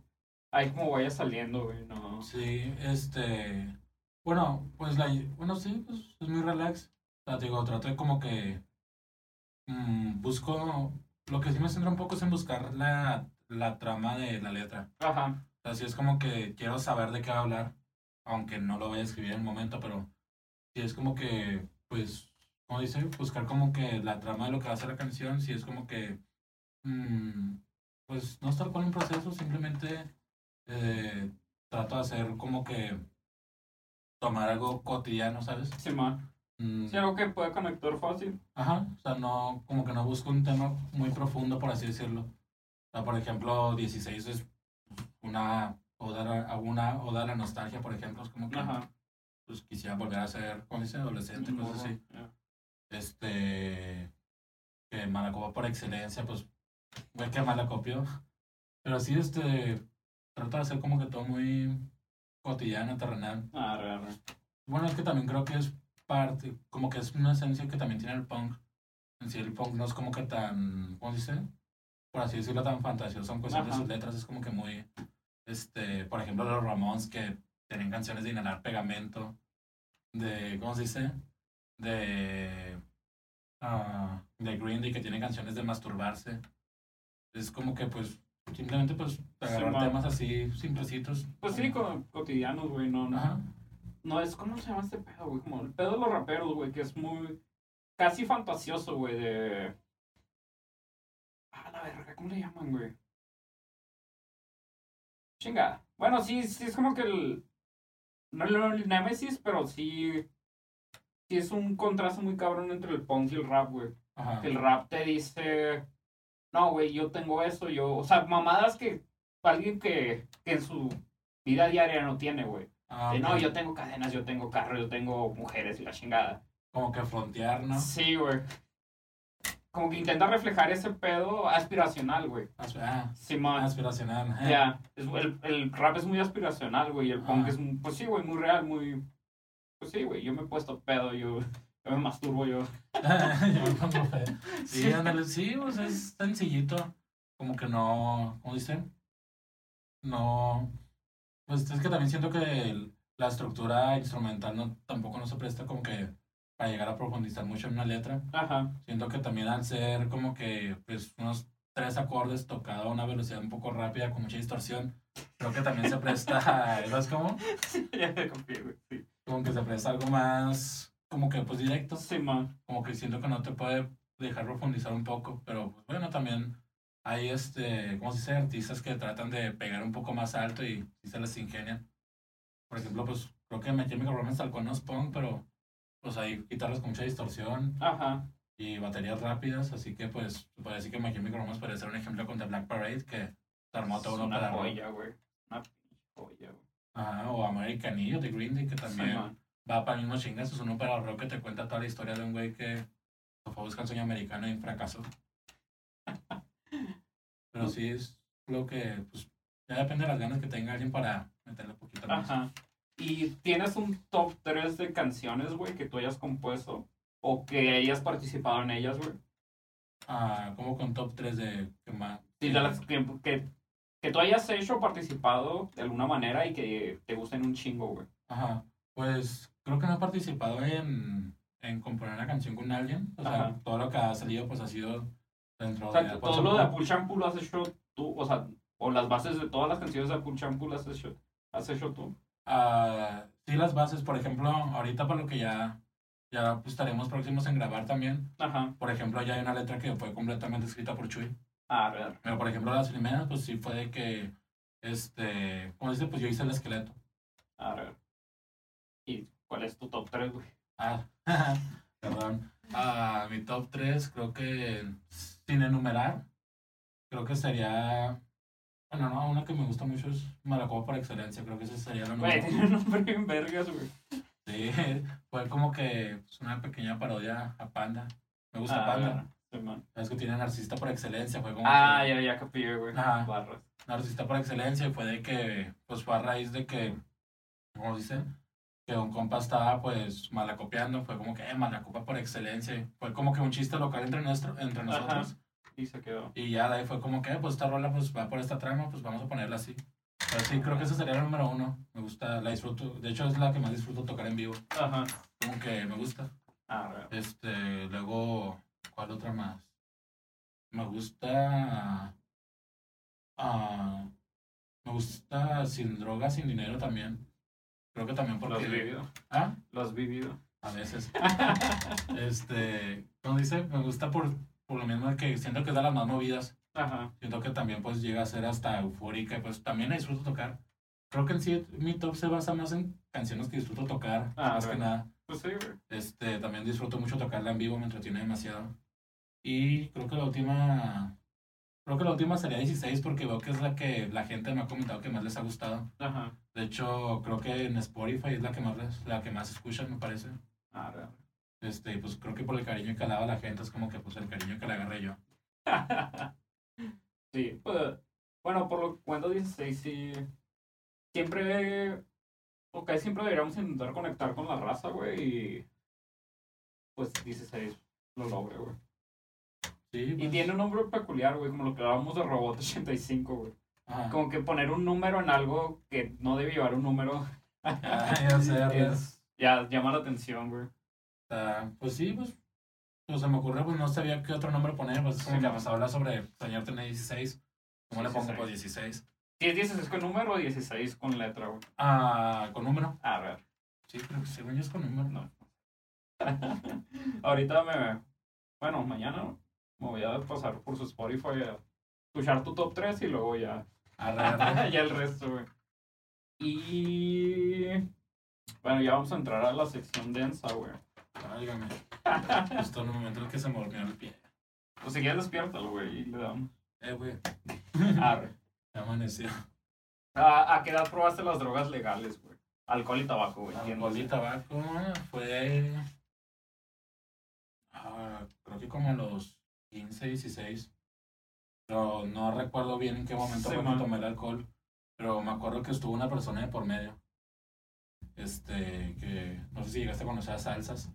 Ahí como vaya saliendo, güey, no. Sí, este. Bueno, pues la. Bueno, sí, pues es muy relax. O sea, te digo, trato de como que. mm, busco. Lo que sí me centra un poco es en buscar la, la trama de la letra. Ajá. O sea, sí es como que quiero saber de qué va a hablar, aunque no lo voy a escribir en el momento, pero sí es como que, pues, como dice, buscar como que la trama de lo que va a ser la canción, sí es como que, mm, pues, no estar con un proceso, simplemente eh, trato de hacer como que tomar algo cotidiano, ¿sabes? Sí, man. Mm, Sí, algo que puede conectar fácil. Ajá, o sea, no, como que no busco un tema muy profundo, por así decirlo. O sea, por ejemplo, 16 es una oda a, una oda a la nostalgia, por ejemplo, es como que Ajá. pues, quisiera volver a ser, ¿cómo dice? Adolescente, cosas así. Este, que Malacopa por excelencia, pues, güey, que Malacopio. Pero sí, este, trata de hacer como que todo muy cotidiano, terrenal. Ah, re, re. Bueno, es que también creo que es parte, como que es una esencia que también tiene el punk. En sí, el punk no es como que tan, ¿cómo se dice? Por así decirlo, tan fantasioso en cuestión de Ajá. sus letras. Es como que muy, este, por ejemplo, los Ramones que tienen canciones de inhalar pegamento, de, ¿cómo se dice? De, ah, de Green Day que tienen canciones de masturbarse. Es como que, pues, simplemente, pues, agarrar temas así, simplecitos. Pues sí, co- cotidianos, güey, no, no. Ajá. No es, ¿cómo se llama este pedo, güey? Como el pedo de los raperos, güey, que es muy, casi fantasioso, güey, de... Ah, la verga, ¿cómo le llaman, güey? Chinga. Bueno, sí, sí, es como que el... No el, Nemesis, pero sí... Sí es un contraste muy cabrón entre el punk y el rap, güey. Ajá. el rap te dice, no, güey, yo tengo eso, yo, o sea, mamadas que alguien que, que en su vida diaria no tiene, güey. Ah, no, yo tengo cadenas, yo tengo carro, yo tengo mujeres y la chingada. Como que frontear, ¿no? Sí, güey. como que intenta reflejar ese pedo aspiracional, güey. Ah, Simón. aspiracional. Ya, es- el, el rap es muy aspiracional, güey, el punk Ajá. es, pues sí, güey, muy real, muy... Pues sí, güey, yo me he puesto pedo, yo me masturbo, yo... Yo me pongo feo. Sí, ándale, sí, pues es sencillito. Como que no, ¿cómo dicen? No, pues es que también siento que el- la estructura instrumental no, tampoco no se presta como que para llegar a profundizar mucho en una letra. Ajá, Siento que también al ser como que pues unos tres acordes tocado a una velocidad un poco rápida con mucha distorsión, creo que también se presta, ¿sabes cómo? ya te confié, güey, sí. Como que se presta algo más como que pues directo. Simón, como que siento que no te puede dejar profundizar un poco, pero pues, bueno, también hay este, ¿cómo se dice? Artistas que tratan de pegar un poco más alto y, sí se les ingenian. Por ejemplo, pues creo que My Chemical Romance tal cual no es punk, pero pues hay guitarras con mucha distorsión ajá, y baterías rápidas, así que pues puede decir que My Chemical Romance puede ser un ejemplo con The Black Parade que se armó todo un una rock. joya, güey, una joya, güey. Ajá, o American Idiot de Green Day que también va para el mismo chingazo, es un ópera rock que te cuenta toda la historia de un güey que fue a buscar el sueño americano y fracasó. Pero sí es lo que, pues, ya depende de las ganas que tenga alguien para meterle poquito más. Ajá. ¿Y tienes un top 3 de canciones, güey, que tú hayas compuesto? ¿O que hayas participado en ellas, güey? Ah, como con top 3 de que más. Sí, de las que, que, que tú hayas hecho o participado de alguna manera y que te gusten un chingo, güey. Ajá, pues creo que no he participado en, en componer una canción con alguien. O sea, Ajá. todo lo que ha salido, pues ha sido dentro O sea, de. todo lo de Apple Shampoo lo has hecho tú, o sea, o las bases de todas las canciones de Apple Shampoo las has hecho, has hecho tú. Ah, sí, las bases, por ejemplo, ahorita por lo que ya, ya pues, estaremos próximos en grabar también. Ajá. Por ejemplo, ya hay una letra que fue completamente escrita por Chuy. A ver. Pero, por ejemplo, las primeras, pues sí fue de que, este, como dice, pues yo hice el esqueleto. A ver. ¿Y cuál es tu top 3, güey? Ah, perdón. Ah, mi top 3, creo que, sin enumerar, creo que sería, bueno, no, una que me gusta mucho es Malacopa por excelencia, creo que ese sería la Güey, número tiene un nombre bien vergas, güey. Sí, fue como que pues, una pequeña parodia a Panda. Me gusta A Panda. Simón. Es que tiene narcisista por excelencia, fue como Ah, que ya, ya capillé, güey. Ajá. Barras. narcisista por excelencia y fue de que, pues fue a raíz de que, ¿cómo dice? Que un compa estaba pues malacopiando, fue como que, eh, malacopa por excelencia. Fue como que un chiste local entre, nuestro, entre nosotros. Y se quedó. Y ya de ahí fue como que, eh, pues esta rola pues va por esta trama, pues vamos a ponerla así. Pero sí, creo que esa sería la número uno. Me gusta, la disfruto. De hecho, es la que más disfruto tocar en vivo. Ajá. Como que me gusta. A ver. Este, luego, ¿cuál otra más? Me gusta. ah, me gusta Sin Drogas, Sin Dinero también. Creo que también Lo has porque. vivido. Ah, Lo has vivido. a veces. Este, como dice, me gusta por, por lo mismo que siento que es de las más movidas. Ajá. Siento que también pues llega a ser hasta eufórica y pues también la disfruto tocar. Creo que en sí mi top se basa más en canciones que disfruto tocar, Ah, más que nada. Pues sí, güey. Este, también disfruto mucho tocarla en vivo, me entretiene demasiado. Y creo que la última, creo que la última sería 16 porque veo que es la que la gente me ha comentado que más les ha gustado. Ajá. De hecho, creo que en Spotify es la que más les- la que más escuchan, me parece. A ver. Este, pues creo que por el cariño que le daba la gente es como que pues el cariño que le agarré yo. sí, pues. Bueno, por lo que cuento 16, sí. Siempre. Ok, siempre deberíamos intentar conectar con la raza, güey. Y. Pues 16 lo logré, güey. Sí, Y pues, tiene un nombre peculiar, güey, como lo que hablábamos de Robot 85, güey. ajá. Como que poner un número en algo que no debe llevar un número. Ah, ya sé, es, ya llama la atención, güey. Ah, pues sí, pues, pues se me ocurrió, pues no sabía qué otro nombre poner, pues es como Sí, que no. pues habla sobre señor tiene 16, ¿cómo le pongo? 16. Pues 16. Si es 16 con número o 16 con letra, güey. Ah, con número. A ver. Sí, creo que según yo es con número. No. Ahorita me. Bueno, mañana me voy a pasar por su Spotify a escuchar tu top 3 y luego ya. Ya el resto, güey. Y. Bueno, ya vamos a entrar a la sección densa, güey. Válgame. Justo en el momento en que se me durmió el pie. Pues si quieres, despiértalo, güey, y le damos. Eh, güey, Arre. ya amaneció. ¿A, ¿A qué edad probaste las drogas legales, güey? Alcohol y tabaco, güey. Alcohol y tabaco fue. ah, creo que como a los 15, 16. Pero no recuerdo bien en qué momento Sí, tomé el alcohol. Pero me acuerdo que estuvo una persona de por medio. Este, que no sé si llegaste a conocer a Salsas.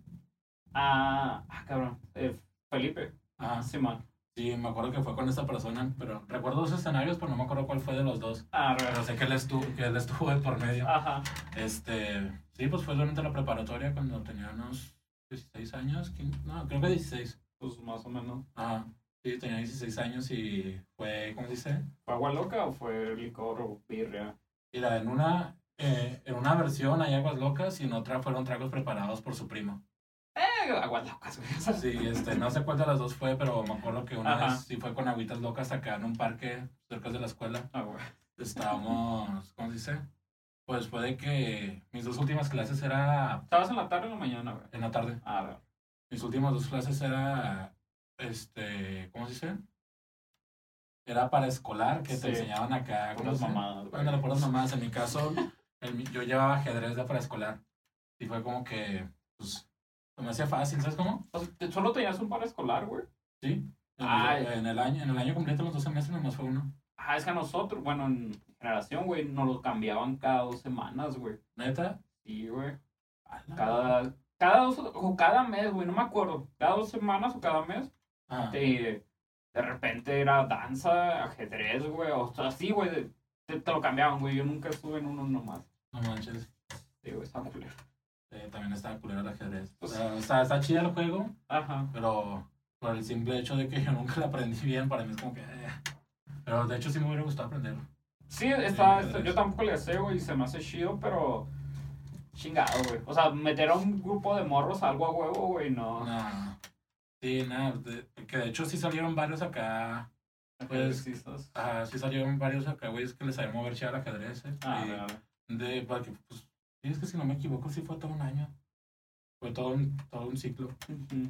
Ah, ah, cabrón. Eh, Felipe. Ah, Simón. sí, me acuerdo que fue con esa persona, pero recuerdo dos escenarios, pero no me acuerdo cuál fue de los dos. Ah, Pero re- sé que él estuvo, que él estuvo de por medio. Ajá. Este, sí, pues fue durante la preparatoria cuando tenía unos 16 años, 15, no, creo que 16. Pues más o menos. Ajá, sí, tenía 16 años y fue, ¿cómo se dice? ¿Fue agua loca o fue licor o birria? Mira, en una, eh, en una versión hay aguas locas y en otra fueron tragos preparados por su primo. Eh, aguas locas, güey. Sí, este, no sé cuál de las dos fue, pero me acuerdo que una Ajá. vez sí fue con agüitas locas acá en un parque cerca de la escuela. Ah, güey. Estábamos, ¿cómo se dice? Pues fue de que mis dos últimas clases era ¿Estabas en la tarde o en la mañana, güey? en la tarde. Ah, re- Mis últimas dos clases era, este, ¿cómo se dice? Era para escolar, que Sí. te enseñaban acá. ¿cómo unas se dice? mamadas, güey. Ándale, puras mamadas. En mi caso, el yo llevaba ajedrez de preescolar. Y fue como que, pues, me hacía fácil, ¿sabes cómo? Solo tenías un par escolar, güey. Sí. En, Ay. en el año, en el año completo, los dos semestres, nomás fue uno. Ah, es que a nosotros, bueno, en generación, güey, nos los cambiaban cada dos semanas, güey. ¿Neta? Sí, güey. Cada, cada dos, o cada mes, güey, no me acuerdo. Cada dos semanas o cada mes, Ah, te, de repente era danza, ajedrez, güey, o sea, así, güey, te, te lo cambiaban, güey. Yo nunca estuve en uno nomás. no manches. Sí, güey, está culero. Eh, también estaba culero el ajedrez. O Pues- sea, está, chido el juego, Ajá. pero por el simple hecho de que yo nunca lo aprendí bien, para mí es como que... eh. Pero de hecho sí me hubiera gustado aprenderlo. Sí, está, ajedrez. está- yo tampoco le sé, güey, y se me hace chido, pero chingado, güey. O sea, meter a un grupo de morros algo a huevo, güey, no. No. Sí, nada, de- que de hecho sí salieron varios acá. Pues-. Ah, sí salieron varios acá, güeyes, que les sabían mover chido al ajedrez. eh. Ah, Y de, porque, pues, sí, es que si no me equivoco, sí fue todo un año. Fue todo un, todo un ciclo. Ujú.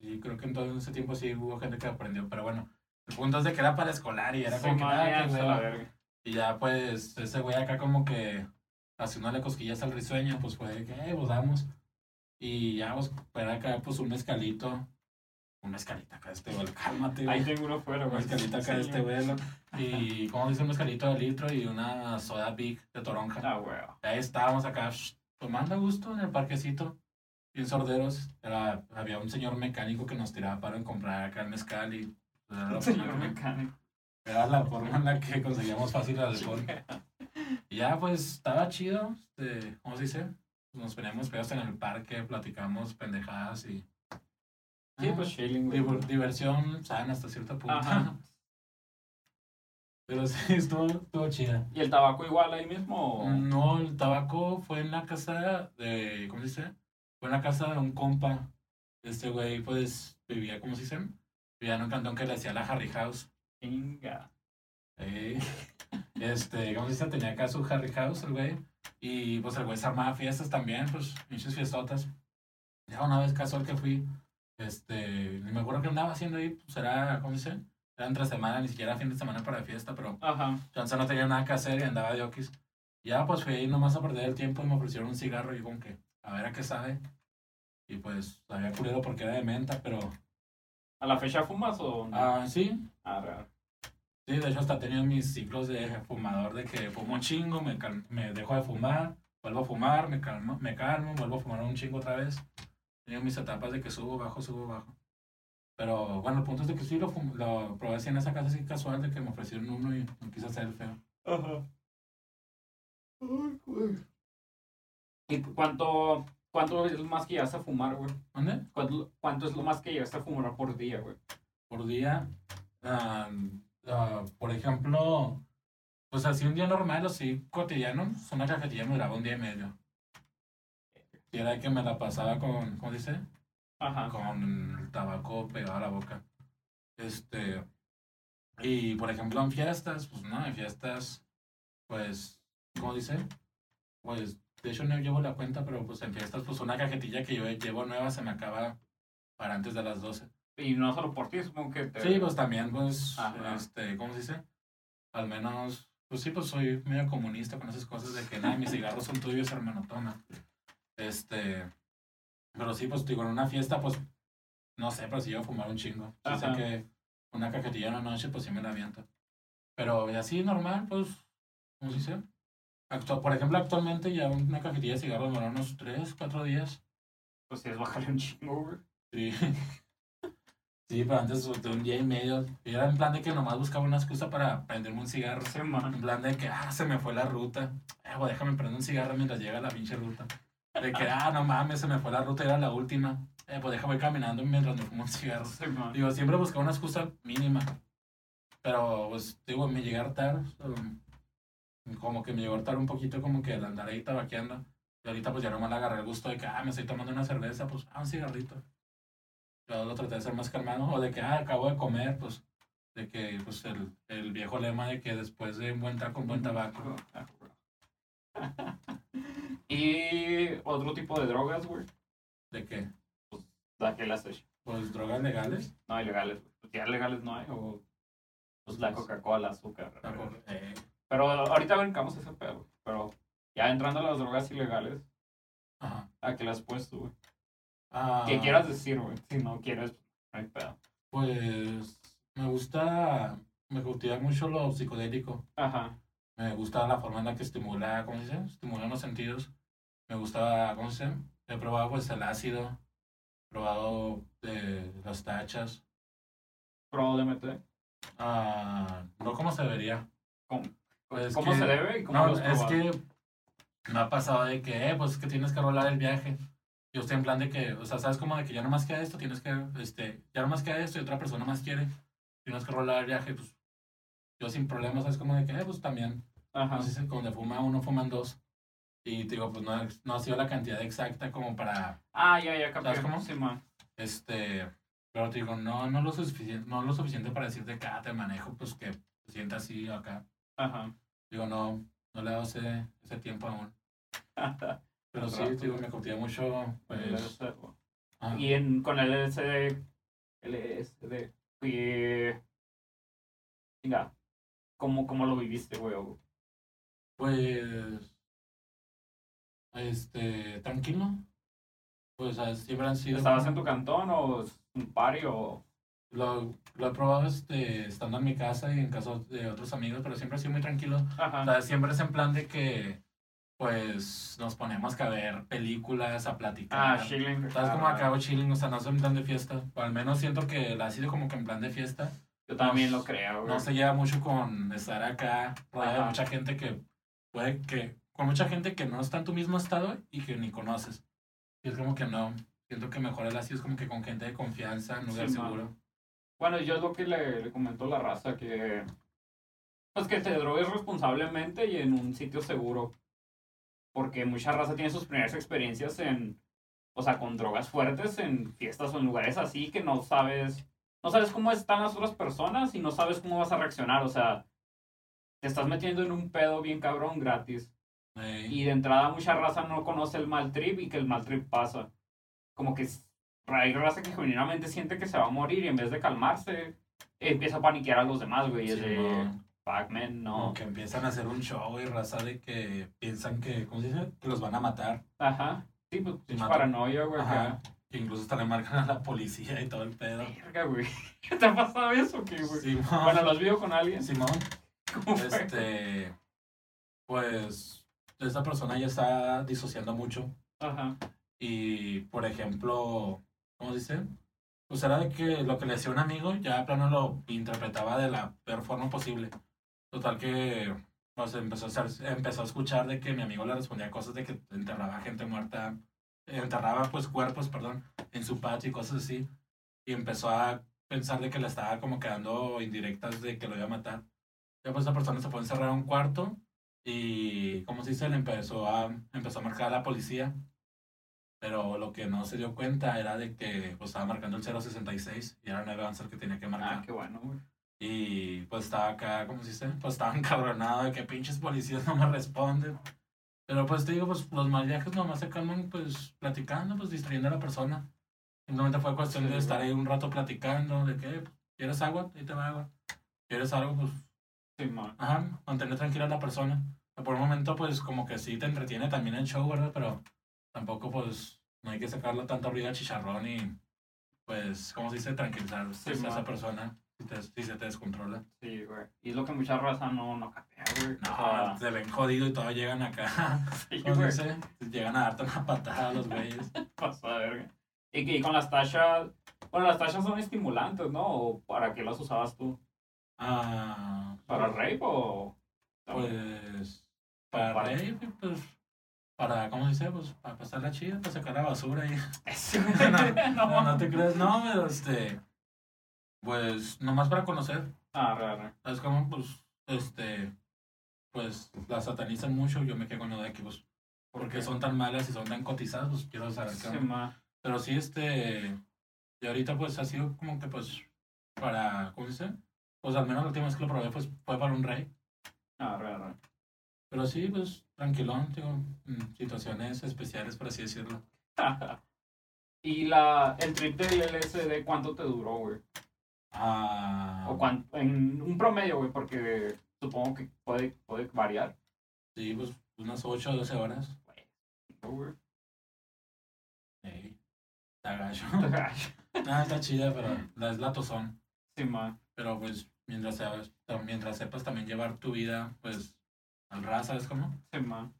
Y creo que en todo ese tiempo sí hubo gente que aprendió. Pero bueno, el punto es de que era para escolar y era Sí, como que, man, ah, hueva. verga. Y ya, pues, ese güey acá como que haciéndole cosquillas al risueño, pues fue de que, eh, pues vamos. Y ya, pues, era acá, pues, un mezcalito. Un mezcalito acá, este güey, cálmate, Ahí tengo uno fuera, Un güey. mezcalito acá de este vuelo. Y, como dice, un mezcalito de litro y una soda big de toronja. Ah, güey. Ahí estábamos acá, tomando gusto en el parquecito. Bien sorderos. Era, había un señor mecánico que nos tiraba para comprar acá el mezcal y... pues, Era la, Señor mecánico. era la forma en la que conseguíamos fácil el alcohol. Y ya, pues, estaba chido. Este, ¿Cómo se dice? Nos poníamos pedos en el parque, platicamos pendejadas y... Sí, Ah, pues chilling, diversión sana hasta cierto punto. Ajá. Pero sí, estuvo, estuvo chida. ¿Y el tabaco igual ahí mismo? o- No, el tabaco fue en la casa de... ¿Cómo se dice? Fue en la casa de un compa. Este güey, pues, vivía, ¿cómo se dice? Vivía en un cantón que le hacía la Harry House. Eh, este, ¿cómo se dice? Tenía acá su Harry House, el güey. Y pues el güey se armaba fiestas también, pues, muchas fiestotas. Ya una vez casual que fui, este, ni me acuerdo que andaba haciendo ahí, pues era, ¿cómo se dice? Era entre semana, ni siquiera fin de semana para fiesta, pero Ajá. chance no tenía nada que hacer y andaba de okis. Ya pues fui ahí nomás a perder el tiempo y me ofrecieron un cigarro y como que, a ver a qué sabe. Y pues había culero porque era de menta, pero, ¿A la fecha fumas o no? ah, sí, Ah, real. Sí, de hecho hasta he tenido mis ciclos de fumador de que fumo un chingo, me, cal- me dejo de fumar, vuelvo a fumar, me calmo, me calmo, vuelvo a fumar un chingo otra vez. He tenido mis etapas de que subo, bajo, subo, bajo. Pero bueno, el punto es de que sí lo, lo probé así en esa casa así casual de que me ofrecieron uno y no quise hacer el feo. Ajá. ¿Y cuánto, cuánto es lo más que llegaste a fumar, güey? ¿Dónde? ¿Cuánto, cuánto es lo más que llegaste a fumar por día, güey? Por día, ah, ah, por ejemplo, pues así un día normal, así cotidiano, pues, una cajetilla me duraba un día y medio. Y era que me la pasaba con, ¿cómo dice? Ajá. con el tabaco pegado a la boca. Este, y por ejemplo en fiestas, pues no, en fiestas, pues, ¿cómo dice? Pues, de hecho no llevo la cuenta, pero pues en fiestas, pues una cajetilla que yo llevo nueva se me acaba para antes de las 12. Y no solo por ti, supongo que te... Sí, pues también, pues, Ajá. este, ¿cómo se dice? Al menos, pues sí, pues soy medio comunista con esas cosas de que nada, mis cigarros son tuyos, hermano, toma. Este, pero sí, pues digo, en una fiesta, pues no sé, pero si a fumar un chingo. Sí sé que una cajetilla en la noche, pues sí me la aviento. Pero así normal, pues, ¿cómo se dice? Actu- por ejemplo, actualmente ya una cajetilla de cigarros me dura unos 3, 4 días. Pues sí, es bajarle un chingo, güey. Sí. Sí, pero antes de un día y medio. Era en plan de que nomás buscaba una excusa para prenderme un cigarro. Sí. En plan de que, ah, se me fue la ruta. Eh, güey, déjame prender un cigarro mientras llega la pinche ruta. De que, ah, no mames, se me fue la ruta, era la última. Eh, pues déjame ir caminando mientras me fumo un cigarro. Sí. Digo, siempre buscaba una excusa mínima. Pero, pues, digo, me llegué a hartar. um, como que me llegó a hartar un poquito, como que el andar ahí tabaqueando. Y ahorita, pues, ya nomás le agarré el gusto de que, ah, me estoy tomando una cerveza, pues, ah, un cigarrito. Yo lo traté de ser más calmado. O de que, ah, acabo de comer, pues, de que, pues, el, el viejo lema de que después de un buen taco, un buen tabaco. y otro tipo de drogas, güey. ¿De qué? La que las hecho. Pues, drogas legales. No, ilegales. güey. Pues ya legales no hay. O pues la Coca-Cola, azúcar. Taco, eh, Pero ahorita brincamos ese pedo. Pero ya entrando a las drogas ilegales, ajá. ¿a qué las has puesto, güey? Ah, ¿Qué quieras decir, güey? Si no quieres, no hay pedo. Pues, me gusta, me gusta mucho lo psicodélico. Ajá. Me gusta la forma en la que estimula, ¿cómo se dice? Estimula los sentidos. Me gusta, ¿cómo se dice? He probado pues el ácido, he probado eh, las tachas. Pro DMT. Ah, no como se debería. ¿Cómo, Pues ¿Cómo que- se debe y cómo No, es que me ha pasado de que, eh, pues que tienes que rolar el viaje. Yo estoy en plan de que, o sea, sabes como de que ya no más queda esto, tienes que, este, ya no más queda esto y otra persona más quiere. Tienes que rolar el viaje, pues yo sin problemas, sabes como de que, eh, pues también Ajá. no sé si cuando fuma uno, fuman dos. Y te digo, pues no, no ha sido la cantidad exacta como para, Ah, ya, ya, capté. ¿Sabes cómo? Sí, man. este, pero te digo, no, no lo suficiente, no lo suficiente para decirte que ah, te manejo, pues que te sientas así acá. Ajá. Digo, no, no le he dado ese, ese tiempo aún. Pero sí, digo, me curtía mucho, pues, güey. ah, Y en, con el LSD, LSD, fui... Venga, ¿cómo, ¿cómo lo viviste, güey? O- pues, este, tranquilo. Pues siempre han sido... ¿Estabas en tu cantón o un party o...? Lo, lo he probado este, estando en mi casa y en casa de otros amigos, pero siempre ha sido muy tranquilo. O Ajá. sea, siempre es en plan de que, pues, nos ponemos a ver películas, a platicar. Ah, chilling. ¿Sabes Ah, cómo acabo chilling? O sea, no es en plan de fiesta. O al menos siento que la ha sido como que en plan de fiesta. Yo también lo creo, güey. No se lleva mucho con estar acá rodeado de mucha gente que puede que... Con mucha gente que no está en tu mismo estado y que ni conoces. Y es como que no. Siento que mejor el así es como que con gente de confianza, en lugar Sí, man. seguro. Bueno, yo es lo que le, le comento a la raza, que... Pues que te drogues responsablemente y en un sitio seguro. Porque mucha raza tiene sus primeras experiencias en... O sea, con drogas fuertes en fiestas o en lugares así que no sabes... No sabes cómo están las otras personas y no sabes cómo vas a reaccionar. O sea, te estás metiendo en un pedo bien cabrón gratis. Y de entrada mucha raza no conoce el mal trip y que el mal trip pasa. Como que hay raza que genuinamente siente que se va a morir y en vez de calmarse, empieza a paniquear a los demás, güey. Es de, Simón. fuck, man, no. Que empiezan a hacer un show y raza de que piensan que, ¿cómo se dice? Que los van a matar. Ajá. Sí, pues, mato. paranoia, güey. Ajá. Que incluso hasta le marcan a la policía y todo el pedo. Verga, güey. ¿Te ha pasado eso, qué, güey? Simón. Bueno, ¿lo has visto con alguien? Simón. ¿Cómo fue? Este. Pues. Esta persona ya está disociando mucho. Ajá. Y, por ejemplo. ¿Cómo se dice? Pues era de que lo que le decía un amigo, ya plano lo interpretaba de la peor forma posible. Total que. Pues empezó a, hacer- empezó a escuchar de que mi amigo le respondía cosas de que enterraba gente muerta. Enterraba, pues, cuerpos, perdón, en su patio y cosas así. Y empezó a pensar de que le estaba como quedando indirectas de que lo iba a matar. Ya pues esa persona se fue a encerrar a un cuarto y, como se dice, le empezó a, empezó a marcar a la policía. Pero lo que no se dio cuenta era de que pues, estaba marcando el 066 y era el answer que tenía que marcar. Ah, qué bueno, güey. Y pues estaba acá, ¿cómo se dice? Pues estaba encabronado de que pinches policías no me responden. Pero pues te digo, pues los mal viajes nomás se calman pues platicando, pues distrayendo a la persona. Simplemente fue cuestión Sí, de estar ahí un rato platicando, de que, pues, ¿quieres agua? Ahí te va agua. ¿Quieres algo? Pues, Sí, ajá, mantener tranquila a la persona. Por un momento, pues, como que sí te entretiene también el show, ¿verdad? Pero tampoco, pues, no hay que sacarlo tanto ruido al chicharrón y pues, ¿cómo se dice? Tranquilizar Sí, a esa persona si, te- si se te descontrola. Sí, güey. Y es lo que mucha raza no, no capea, güey. O No, sea, te ven jodido y todavía llegan acá. sí, ¿Cómo se güey. Llegan a darte una patada a los güeyes. Pasa de verga. Y, que- y con las tachas, bueno, las tachas son estimulantes, ¿no? ¿O para qué las usabas tú? Ah, ¿Para rape o...? Pues, para Para- reír, pues, para, ¿cómo se dice? Pues, para pasar la chida, para sacar la basura y... No, no, no te crees, no, pero este, pues, nomás para conocer, Ah, re. ¿sabes cómo? Pues, este, pues, la satanizan mucho, yo me quedo con lo de que, pues, porque son tan malas y son tan cotizadas, pues, quiero saber qué Sí. Pero sí, este, y ahorita, pues, ha sido como que, pues, para, ¿cómo dice? Pues, al menos la última vez que lo probé, pues, fue para un rey. Ah, re. Pero sí, pues, tranquilón, digo, situaciones especiales, por así decirlo. y la, el trip del LSD, ¿cuánto te duró, güey? Ah, O cuán- en un promedio, güey, porque supongo que puede, puede variar. sí, pues, unas 8 o 12 horas. Güey. Sí, está gacho. Ah, está chida, pero la es la tozón. Sí, ma. Pero, pues, mientras, mientras sepas también llevar tu vida, pues, al ras, ¿sabes cómo? Sí, ma.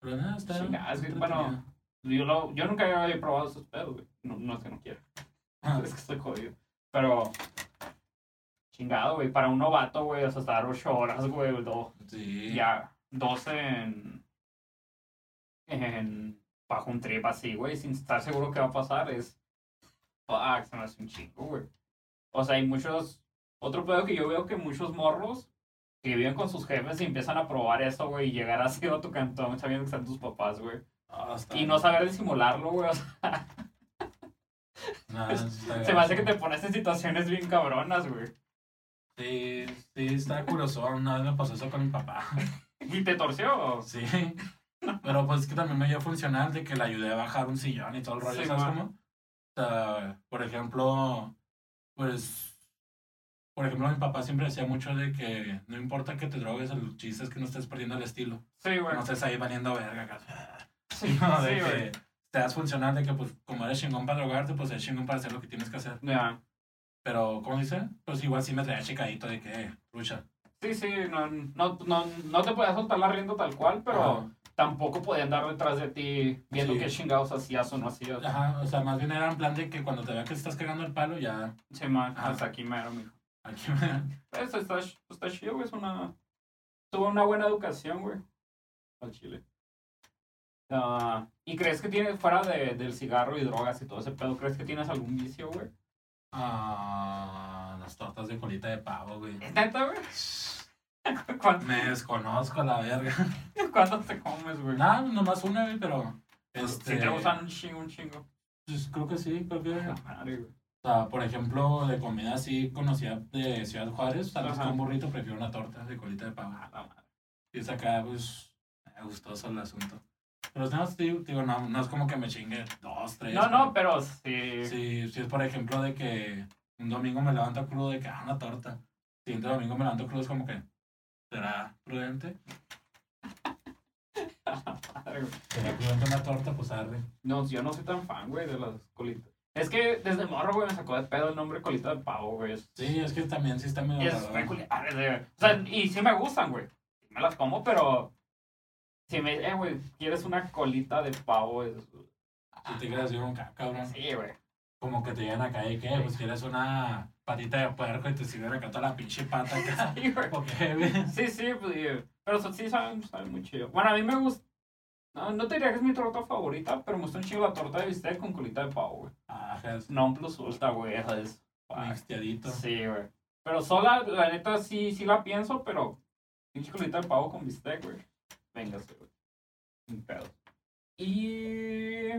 Pero nada, está... Chinga, es que, está bueno. Yo, lo, yo nunca había probado esos pedos, güey. No, no es que no quiera. Ah, Es que estoy jodido. Pero, chingado, güey. Para un novato, güey, o sea, estar 8 horas, güey, do- sí. ya 12 en, en. bajo un trip así, güey, sin estar seguro qué va a pasar, es. Fuck, se me hace un chingo, güey. O sea, hay muchos. Otro pedo que yo veo que muchos morros que viven con sus jefes y empiezan a probar eso, güey, y llegar así a tu cantón sabiendo que están tus papás, güey. Ah, Y no saber disimularlo, güey. O sea, Está se me hace que te pones en situaciones bien cabronas, güey. Sí, sí, está curioso. Una vez me pasó eso con mi papá. ¿Y te torció? Sí. Pero pues es que también me dio funcional de que le ayudé a bajar un sillón y todo el rollo, Sí, ¿sabes cómo? O sea, por ejemplo, pues, por ejemplo, mi papá siempre decía mucho de que no importa que te drogues, el chiste es que no estés perdiendo el estilo. Sí, güey. No estés ahí valiendo verga. acá. Sí, No, de sí, güey. que te das funcional de que, pues, como eres chingón para drogarte, pues eres chingón para hacer lo que tienes que hacer. Ya. Pero, ¿cómo dice? Pues igual sí me traía chicadito de que, lucha. Sí, sí, no, no, no, no te podías soltar la rienda tal cual, pero Ajá. tampoco podían andar detrás de ti viendo Sí. qué chingados hacías o no hacías. Ajá, o sea, más bien era en plan de que cuando te vea que estás cagando el palo, ya Sí, man, Ajá. hasta aquí mero, mijo. aquí me... Eso está, está chido, güey, es una... Tuvo una buena educación, güey, al chile. Ah, ¿Y crees que tienes, fuera de, del cigarro y drogas y todo ese pedo, crees que tienes algún vicio, güey? Ah, las tortas de colita de pavo, güey. ¿Es neta, güey? ¿Cuándo, Me desconozco a la verga. cuándo te comes, güey? Nada, nomás una, güey, pero... Este, Si te gustan un chingo, un chingo. Pues creo que sí, creo que... O madre, güey. sea, por ejemplo, de comida así conocida de Ciudad Juárez, Ajá. que un burrito prefiero una torta de colita de pavo. Ah, la madre. Y es acá, pues, me gustoso el asunto. Pero no, digo, digo, no, no es como que me chingue dos, tres. No, no, pero sí. Si, si es por ejemplo de que un domingo me levanto crudo de que, ah, una torta. Siguiente domingo me levanto crudo, es como que, ¿será prudente? ¿Será prudente una torta? Pues arde. No, yo no soy tan fan, güey, de las colitas. Es que desde morro, güey, me sacó de pedo el nombre colita de pavo, güey. Sí, es que también sí está medio es raro. peculiar, güey. O sea, y sí me gustan, güey. Sí Me las como, pero... Si me eh, güey, quieres una colita de pavo, es... Si te quedas yo un ca- cabrón. Sí, güey. Como que te llegan acá y que, pues quieres una patita de puerco y te sirven acá toda la pinche pata acá. Sí, güey. Sí, sí, pues, pero sí saben, saben muy chido. Bueno, a mí me gusta... No, no te diría que es mi torta favorita, pero me gusta un chingo la torta de bistec con colita de pavo, güey. Ajá, es No plus ultra, güey, esa es... mixteadito. Sí, güey. Pero sola, la neta, sí, sí la pienso, pero pinche colita de pavo con bistec, güey. Véngase, güey. Sin pedo. Y...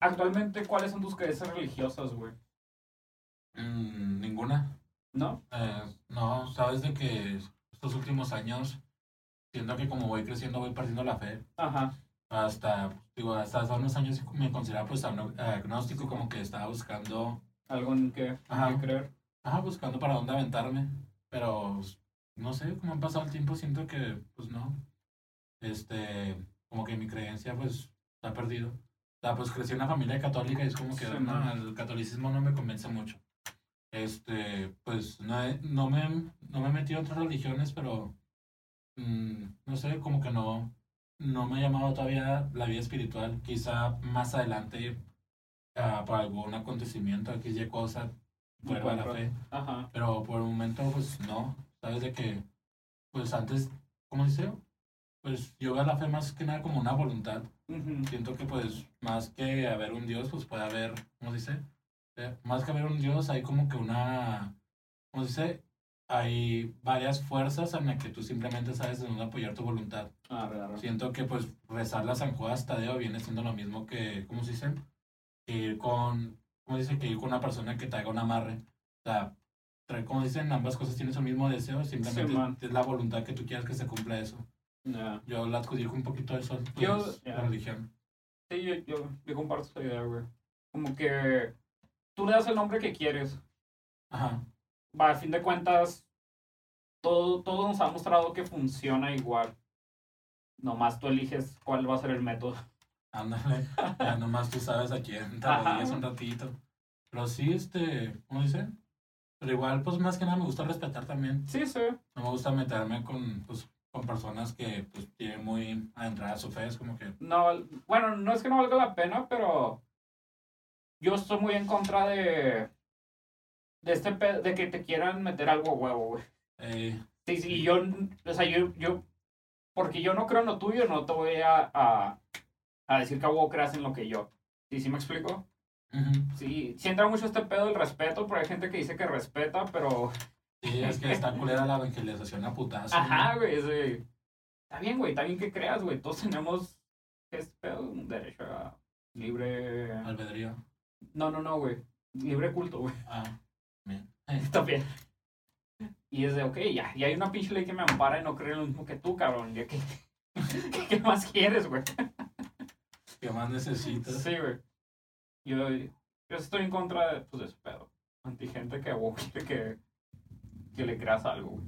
Actualmente, ¿cuáles son tus creencias religiosas, güey? Mm, ninguna. ¿No? Eh, no, sabes de que estos últimos años, siento que como voy creciendo voy perdiendo la fe. Ajá. Hasta, digo, hasta hace unos años me consideraba pues agnóstico, como que estaba buscando, ¿Algo en qué, en Ajá. qué creer? ajá, buscando para dónde aventarme. Pero, pues, no sé, como ha pasado el tiempo, siento que, pues no. Este, como que mi creencia pues está perdido. O sea, pues crecí en una familia católica y es como que Sí, no, el catolicismo no me convence mucho. Este, pues no, he- no, me, no me he metido en otras religiones, pero mm, no sé, como que no, no me ha llamado todavía la vida espiritual. Quizá más adelante, ah, por algún acontecimiento, aquella cosa, vuelva a la fe. Ajá. Pero por el momento, pues no. Sabes de que, pues antes, ¿cómo dice? Pues yo veo la fe más que nada como una voluntad. Siento que, pues, más que haber un Dios, pues puede haber, ¿cómo dice? Eh, Más que haber un Dios, hay como que una, ¿cómo dice? Hay varias fuerzas en las que tú simplemente sabes de dónde apoyar tu voluntad. Arre, arre. Siento que, pues, rezar las San Judas Tadeo viene siendo lo mismo que, ¿cómo se dice? Que ir con, ¿cómo dice? Que ir con una persona que te haga un amarre. O sea, trae- como dicen, ambas cosas tienes el mismo deseo, simplemente es la voluntad que tú quieras que se cumpla eso. Yo la adjudico un poquito eso, pues, Yo- la ya. religión. Sí, yo, yo, yo comparto esa idea, güey. Como que tú le das el nombre que quieres. Ajá. Va, a fin de cuentas, todo, todo nos ha mostrado que funciona igual. Nomás tú eliges cuál va a ser el método. Ándale, ya nomás tú sabes a quién te un ratito. Pero sí, este, ¿cómo dice? Pero igual, pues más que nada me gusta respetar también. Sí, sí. No me gusta meterme con, pues, con personas que pues, tienen muy adentrada su fe. Es como que, No, bueno, no es que no valga la pena, pero yo estoy muy en contra de de este de que te quieran meter algo huevo, güey. eh, Sí, sí, y yo, o sea, yo, yo, porque yo no creo en lo tuyo, no te voy a, a, a decir que a huevo creas en lo que yo. ¿Sí, sí me explico? Sí, sí entra mucho este pedo del respeto, pero hay gente que dice que respeta, pero... sí, es que está culera la evangelización a putazo. Ajá, güey, de- Está bien, güey, está bien que creas, güey. Todos tenemos este pedo, un derecho a libre... Albedrío. No, no, no, güey. Libre culto, güey. Ah, bien. Está bien. Y es de, ok, ya, y hay una pinche ley que me ampara y no creo lo mismo que tú, cabrón. Ya que, ¿Qué más quieres, güey? ¿Qué más necesitas? Sí, güey. Yo, yo estoy en contra de, pues, de ese pedo. Anti gente que que, que le creas algo, güey.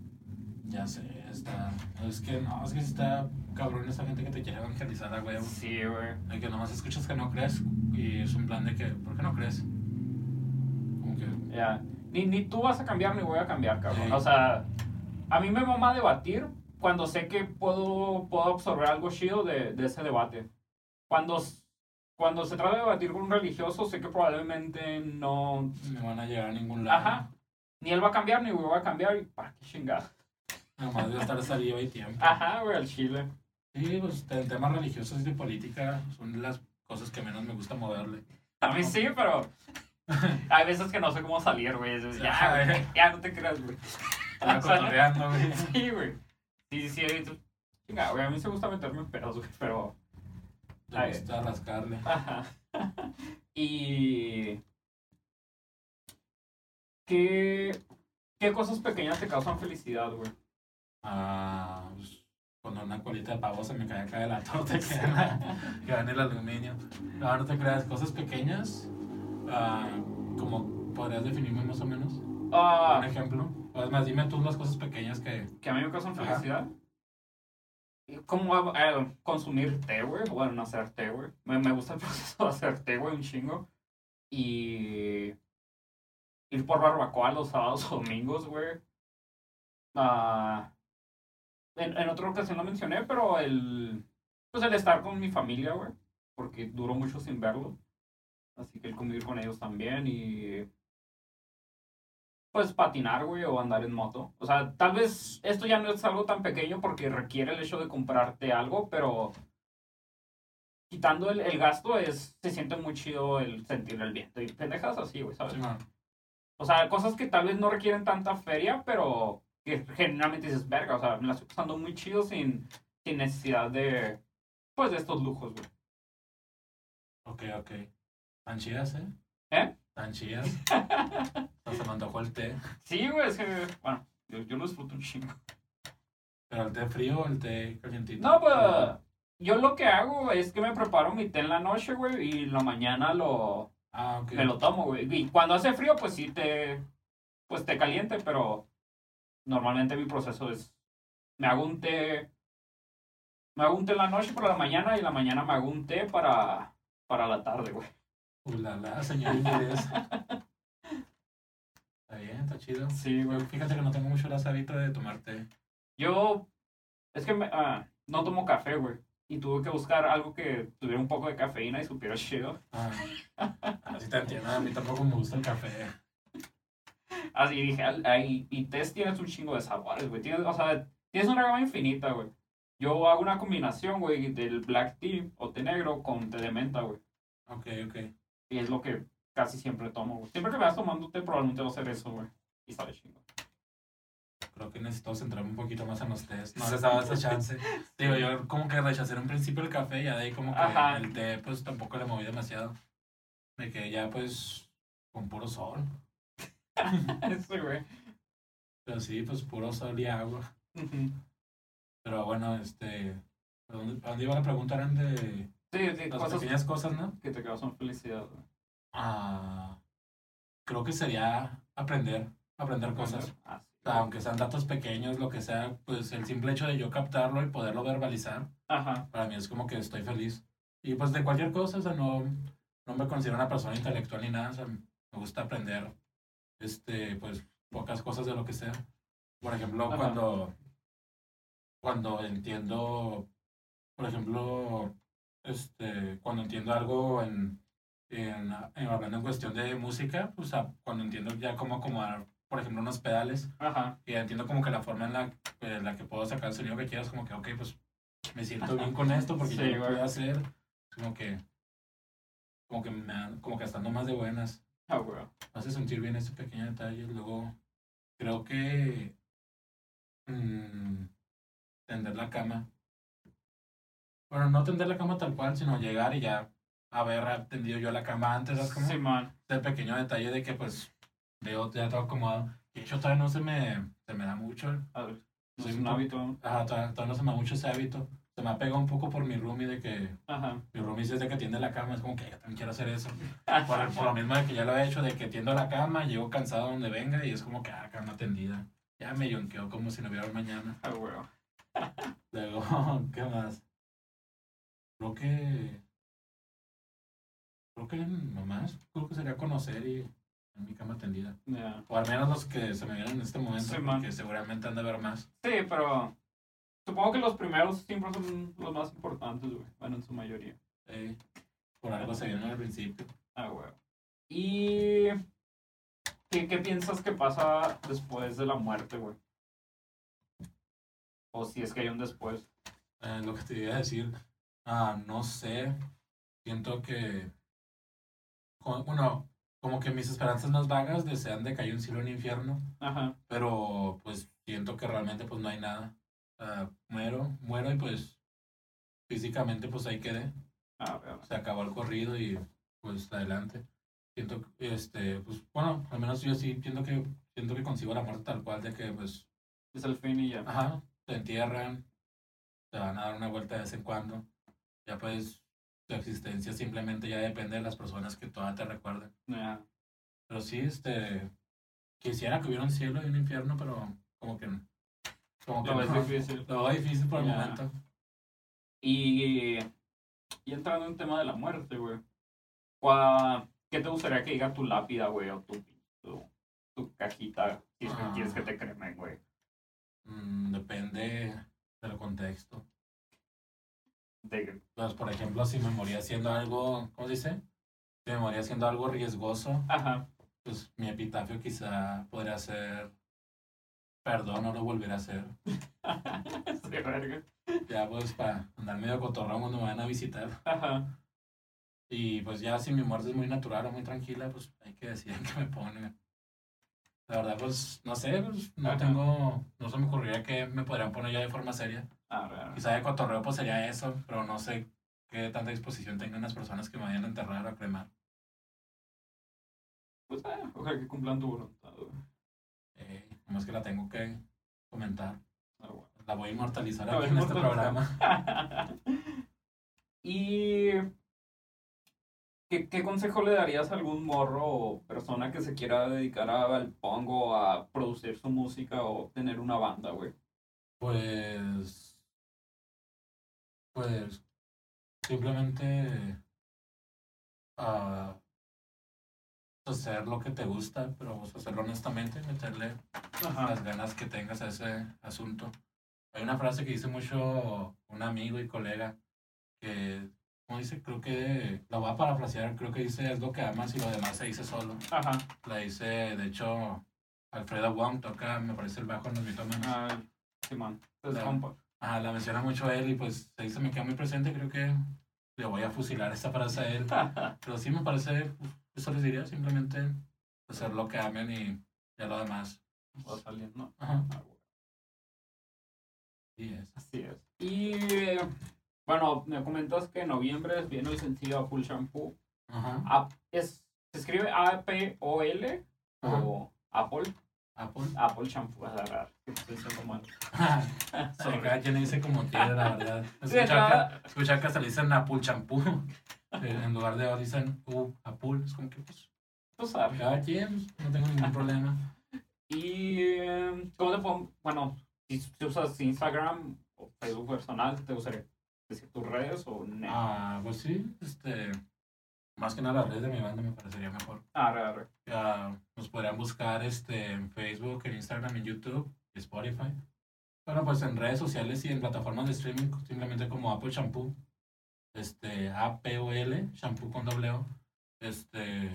Ya sé, está. Es que no, es que está cabrón esa gente que te quiere evangelizar a huevo. Sí, güey. De que nomás escuchas que no crees y es un plan de que, ¿por qué no crees? Como que, Ya. Ni, ni tú vas a cambiar ni voy a cambiar, cabrón. Sí. O sea, a mí me mama debatir cuando sé que puedo, puedo absorber algo chido de, de ese debate. Cuando, cuando se trata de debatir con un religioso, sé que probablemente no. no van a llegar a ningún lado. Ajá. Ni él va a cambiar, ni yo voy a cambiar. ¿Y para qué chingada? Nomás de estar saliva y tiempo. Ajá, güey, al chile. Sí, pues en temas religiosos y de política son las cosas que menos me gusta moverle. A mí sí, pero. Hay veces que no sé cómo salir, güey. Ya, güey, ya no te creas, güey. Estaba cotorreando, güey. Sí, güey. Sí, sí, sí. Chinga, güey, a mí se gusta meterme en pedos, güey, pero. Te gusta rascarle. Ajá. Y. ¿Qué, ¿Qué cosas pequeñas te causan felicidad, güey? Ah, pues, cuando una colita de pavo se me cae acá de la torta que va que en el aluminio. No te creas, cosas pequeñas. ah, como podrías definirme más o menos. Ah, Un ejemplo. O es más, dime tú las cosas pequeñas que. que a mí me causan Ajá. Como eh, consumir té, güey. Bueno, no hacer té, güey. Me, me gusta el proceso de hacer té, güey, un chingo. Y ir por barbacoa los sábados o domingos, güey. Ah, en, en otra ocasión lo mencioné, pero el. Pues el estar con mi familia, güey. Porque duró mucho sin verlo. Así que el convivir con ellos también y. Pues patinar, güey, o andar en moto. O sea, tal vez esto ya no es algo tan pequeño porque requiere el hecho de comprarte algo, pero. Quitando el, el gasto, es, se siente muy chido el sentir el viento. Y pendejas así, güey, ¿sabes? O sea, cosas que tal vez no requieren tanta feria, pero que generalmente dices, verga, o sea, me la estoy pasando muy chido sin, sin necesidad de, pues, de estos lujos, güey. Ok, ok. Tan chidas, ¿eh? ¿Eh? Tan chidas. Se me antojó el té. Sí, güey, es que, bueno, yo, yo lo disfruto un chingo. Pero el té frío o el té calientito. No, pues, yo lo que hago es que me preparo mi té en la noche, güey, y en la mañana lo, Ah, me lo tomo, güey. Y cuando hace frío, pues sí te, pues te caliente, pero normalmente mi proceso es, me hago un té, me hago un té en la noche para la mañana y en la mañana me hago un té para, para la tarde, güey. Ulala, señor inglés. Está bien, está chido. Sí, güey. Fíjate que no tengo mucho el hábito de tomar té. Yo, es que me- ah, no tomo café, güey. Y tuve que buscar algo que tuviera un poco de cafeína y supiera chido. Ah, así te entiendo. A mí tampoco me gusta el café. Así dije, ahí, y test tienes un chingo de sabores, güey. Tienes, o sea, tienes una gama infinita, güey. Yo hago una combinación, güey, del black tea o té negro con té de menta, güey. Ok, ok. Y es lo que casi siempre tomo, güey. Siempre que me vas tomando té, probablemente va a hacer eso, güey. Y sabe chingo. Creo que necesito centrarme un poquito más en los tés. No les daba esa chance. Digo, yo como que rechacé en un principio el café y de ahí como que Ajá. el té pues tampoco le moví demasiado. Me quedé ya pues con puro sol. sí, güey. Pero sí, pues puro sol y agua. Ujú. Pero bueno, este... ¿A dónde, a dónde iba la pregunta? Eran de Sí, sí, las cosas pequeñas cosas, ¿no? que te causan felicidad. Ah, creo que sería aprender, aprender cosas. Ah, sí. O sea, aunque sean datos pequeños, lo que sea, pues el simple hecho de yo captarlo y poderlo verbalizar, Ajá. para mí es como que estoy feliz. Y pues de cualquier cosa, o sea, no, no me considero una persona intelectual ni nada, o sea, me gusta aprender, este, pues, pocas cosas de lo que sea. Por ejemplo, Ajá. cuando, cuando entiendo, por ejemplo, este, cuando entiendo algo en, en, en- hablando en cuestión de música, o sea, cuando entiendo ya cómo acomodar, por ejemplo, unos pedales, Ajá. y entiendo como que la forma en la, en la que puedo sacar el sonido que quiero es como que, ok, pues me siento bien con esto porque Sí, yo lo puedo hacer. Como que, como que me como que estando más de buenas. Güey. Me hace sentir bien este pequeño detalle. Luego, creo que mm, tender la cama. Bueno, no tender la cama tal cual, sino llegar y ya haber tendido yo la cama antes, ¿sabes cómo? Sí, man. Este pequeño detalle de que pues veo ya todo acomodado. Y de hecho todavía no se me, se me da mucho. A ver, no Soy es un hábito. ¿no? Ajá, todavía, todavía no se me da mucho ese hábito. Se me ha pegado un poco por mi roomie de que Ajá. mi roomie desde que tiende la cama es como que yo también quiero hacer eso. Por, por lo mismo de que ya lo he hecho, de que tiendo la cama, llego cansado donde venga y es como que, ah, cama tendida. Ya me yonqueo como si no hubiera mañana. Ah, güey. Luego, ¿qué más? Creo que... Creo que nomás, creo que sería conocer y en mi cama tendida. O al menos los que se me vienen en este momento, Sí, porque seguramente han de haber más. Sí, pero supongo que los primeros siempre son los más importantes, güey. Bueno, en su mayoría. Sí. Por algo se vienen al principio. Ah, güey. ¿Y qué, qué piensas que pasa después de la muerte, güey? O si es que hay un después. Eh, lo que te iba a decir, ah, no sé, siento que, bueno, como que mis esperanzas más vagas desean de que haya un cielo y un infierno, Ajá. pero pues siento que realmente pues no hay nada. Ah, muero, muero y pues físicamente pues ahí quedé, Ah, se acabó el corrido y pues adelante. Siento, que, este, pues bueno, al menos yo sí siento que, siento que consigo la muerte tal cual de que pues Es el fin y ya. Ajá, te entierran, te van a dar una vuelta de vez en cuando. Ya pues tu existencia simplemente ya depende de las personas que todavía te recuerden. Pero sí, este, quisiera que hubiera un cielo y un infierno, pero como que, como que Lo no. difícil. Lo veo difícil por el momento. Y, y entrando en el tema de la muerte, güey. ¿cuá- ¿Qué te gustaría que diga tu lápida, güey? O tu, tu, tu cajita. Si es que Ah. quieres que te cremen, güey. Mm, depende del contexto. De, Pues, por ejemplo, si me moría haciendo algo, ¿cómo se dice? Si me moría haciendo algo riesgoso, ajá. pues mi epitafio quizá podría ser, perdón, no lo volveré a hacer. Sí, verga. Ya pues para andar medio cotorrón cuando me van a visitar. Ajá. Y pues ya si mi muerte es muy natural o muy tranquila, pues hay que decidir que me pongan. La verdad, pues no sé, pues no Ajá. tengo, no se me ocurriría que me podrían poner ya de forma seria. Ah, ver. Quizá de cotorreo pues sería eso, pero no sé qué tanta disposición tengan las personas que me vayan a enterrar o a cremar. Pues, eh, ojalá que cumplan tu voluntad, güey. Eh, nomás que la tengo que comentar. Ah, bueno. La voy a inmortalizar La aquí en este programa. y ¿qué, ¿qué consejo le darías a algún morro o persona que se quiera dedicar al pongo, a producir su música o tener una banda, güey? Pues. Pues. Simplemente. ah, hacer lo que te gusta, pero pues, hacerlo honestamente, meterle Ajá. las ganas que tengas a ese asunto. Hay una frase que dice mucho un amigo y colega que, como dice, creo que la voy a parafrasear, creo que dice es lo que amas y lo demás se dice solo. Ajá. La dice, de hecho, Alfredo Wong toca, me parece el bajo en los mitómanos. Ah, Simón. Compa. Ajá, la menciona mucho él y pues se dice, me queda muy presente, creo que le voy a fusilar esta frase a él. Pero sí me parece, pues, eso les diría, simplemente hacer lo que amen y ya lo demás. Va saliendo. Ajá, Ah, y es. Así es. Y bueno, me comentas que en noviembre viene el sencillo Apple Shampoo. Ajá. Es, ¿Se escribe A-P-O-L o Apple? Apple. Apple Shampoo, a estoy diciendo mal. Sorry. Cada quien dice como quiere, la verdad. Escuchar acá- que, escuchar que hasta le dicen Apple champú. En lugar de dicen uh, Apple. Es como que pues, Tú sabes. cada quien, no tengo ningún problema. Y eh, ¿cómo te pongo? Bueno, si, si usas Instagram o Facebook personal, ¿te gustaría decir tus redes o no? Ah, pues sí, este. Más que nada las redes de mi banda me parecería mejor. Arre, arre. Ya nos podrían buscar este, en Facebook, en Instagram, en YouTube y Spotify. Bueno, pues en redes sociales y en plataformas de streaming, simplemente como Apple Shampoo. Este, A-P-O-L, shampoo con O. Este,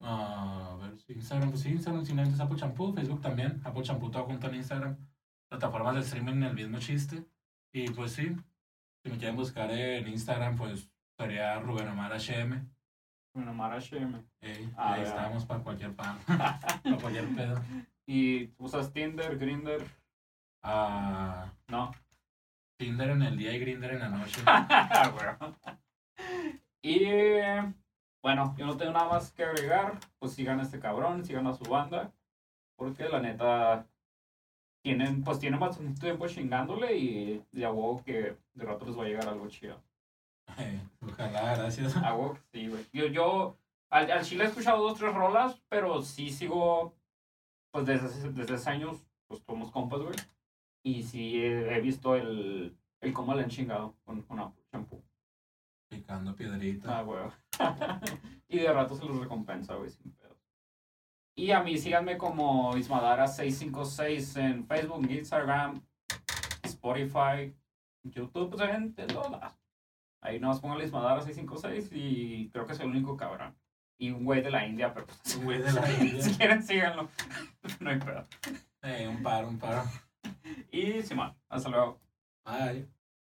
ah, a ver, si Instagram, pues sí, Instagram simplemente es Apple Shampoo, Facebook también, Apple Shampoo todo junto en Instagram. Plataformas de streaming, el mismo chiste. Y pues sí, si me quieren buscar en Instagram, pues sería Rubén Omar HM. Bueno, Mara HM. Ah, ahí ya. estábamos para cualquier pan, para cualquier pedo. ¿Y usas Tinder, Grinder? Ah, No. Tinder en el día y Grinder en la noche. Bueno. Y bueno, yo no tengo nada más que agregar. Pues sigan a este cabrón, sigan a su banda. Porque la neta tienen, pues tienen bastante tiempo chingándole y de a que de rato les va a llegar algo chido. Ey, ojalá, gracias. A que sí, güey. Yo, yo al, al chile he escuchado dos, tres rolas, pero sí sigo, pues desde, hace- desde hace años, pues somos compas, güey. Y sí he, he visto el, el cómo le han chingado con, con Shampoo. Picando piedrita. Ah, güey. y de rato se los recompensa, güey, pedo. Y a mí síganme como Ismadara656 en Facebook, Instagram, Spotify, YouTube, pues en, en todos lados. Ahí nomás pongo Ismadara656 y creo que es el único cabrón. Y un güey de la India, pero pues, Un güey de la India. si quieren síganlo. no hay pedo. Ey, un paro, un paro. Y Simón, hasta luego. Bye.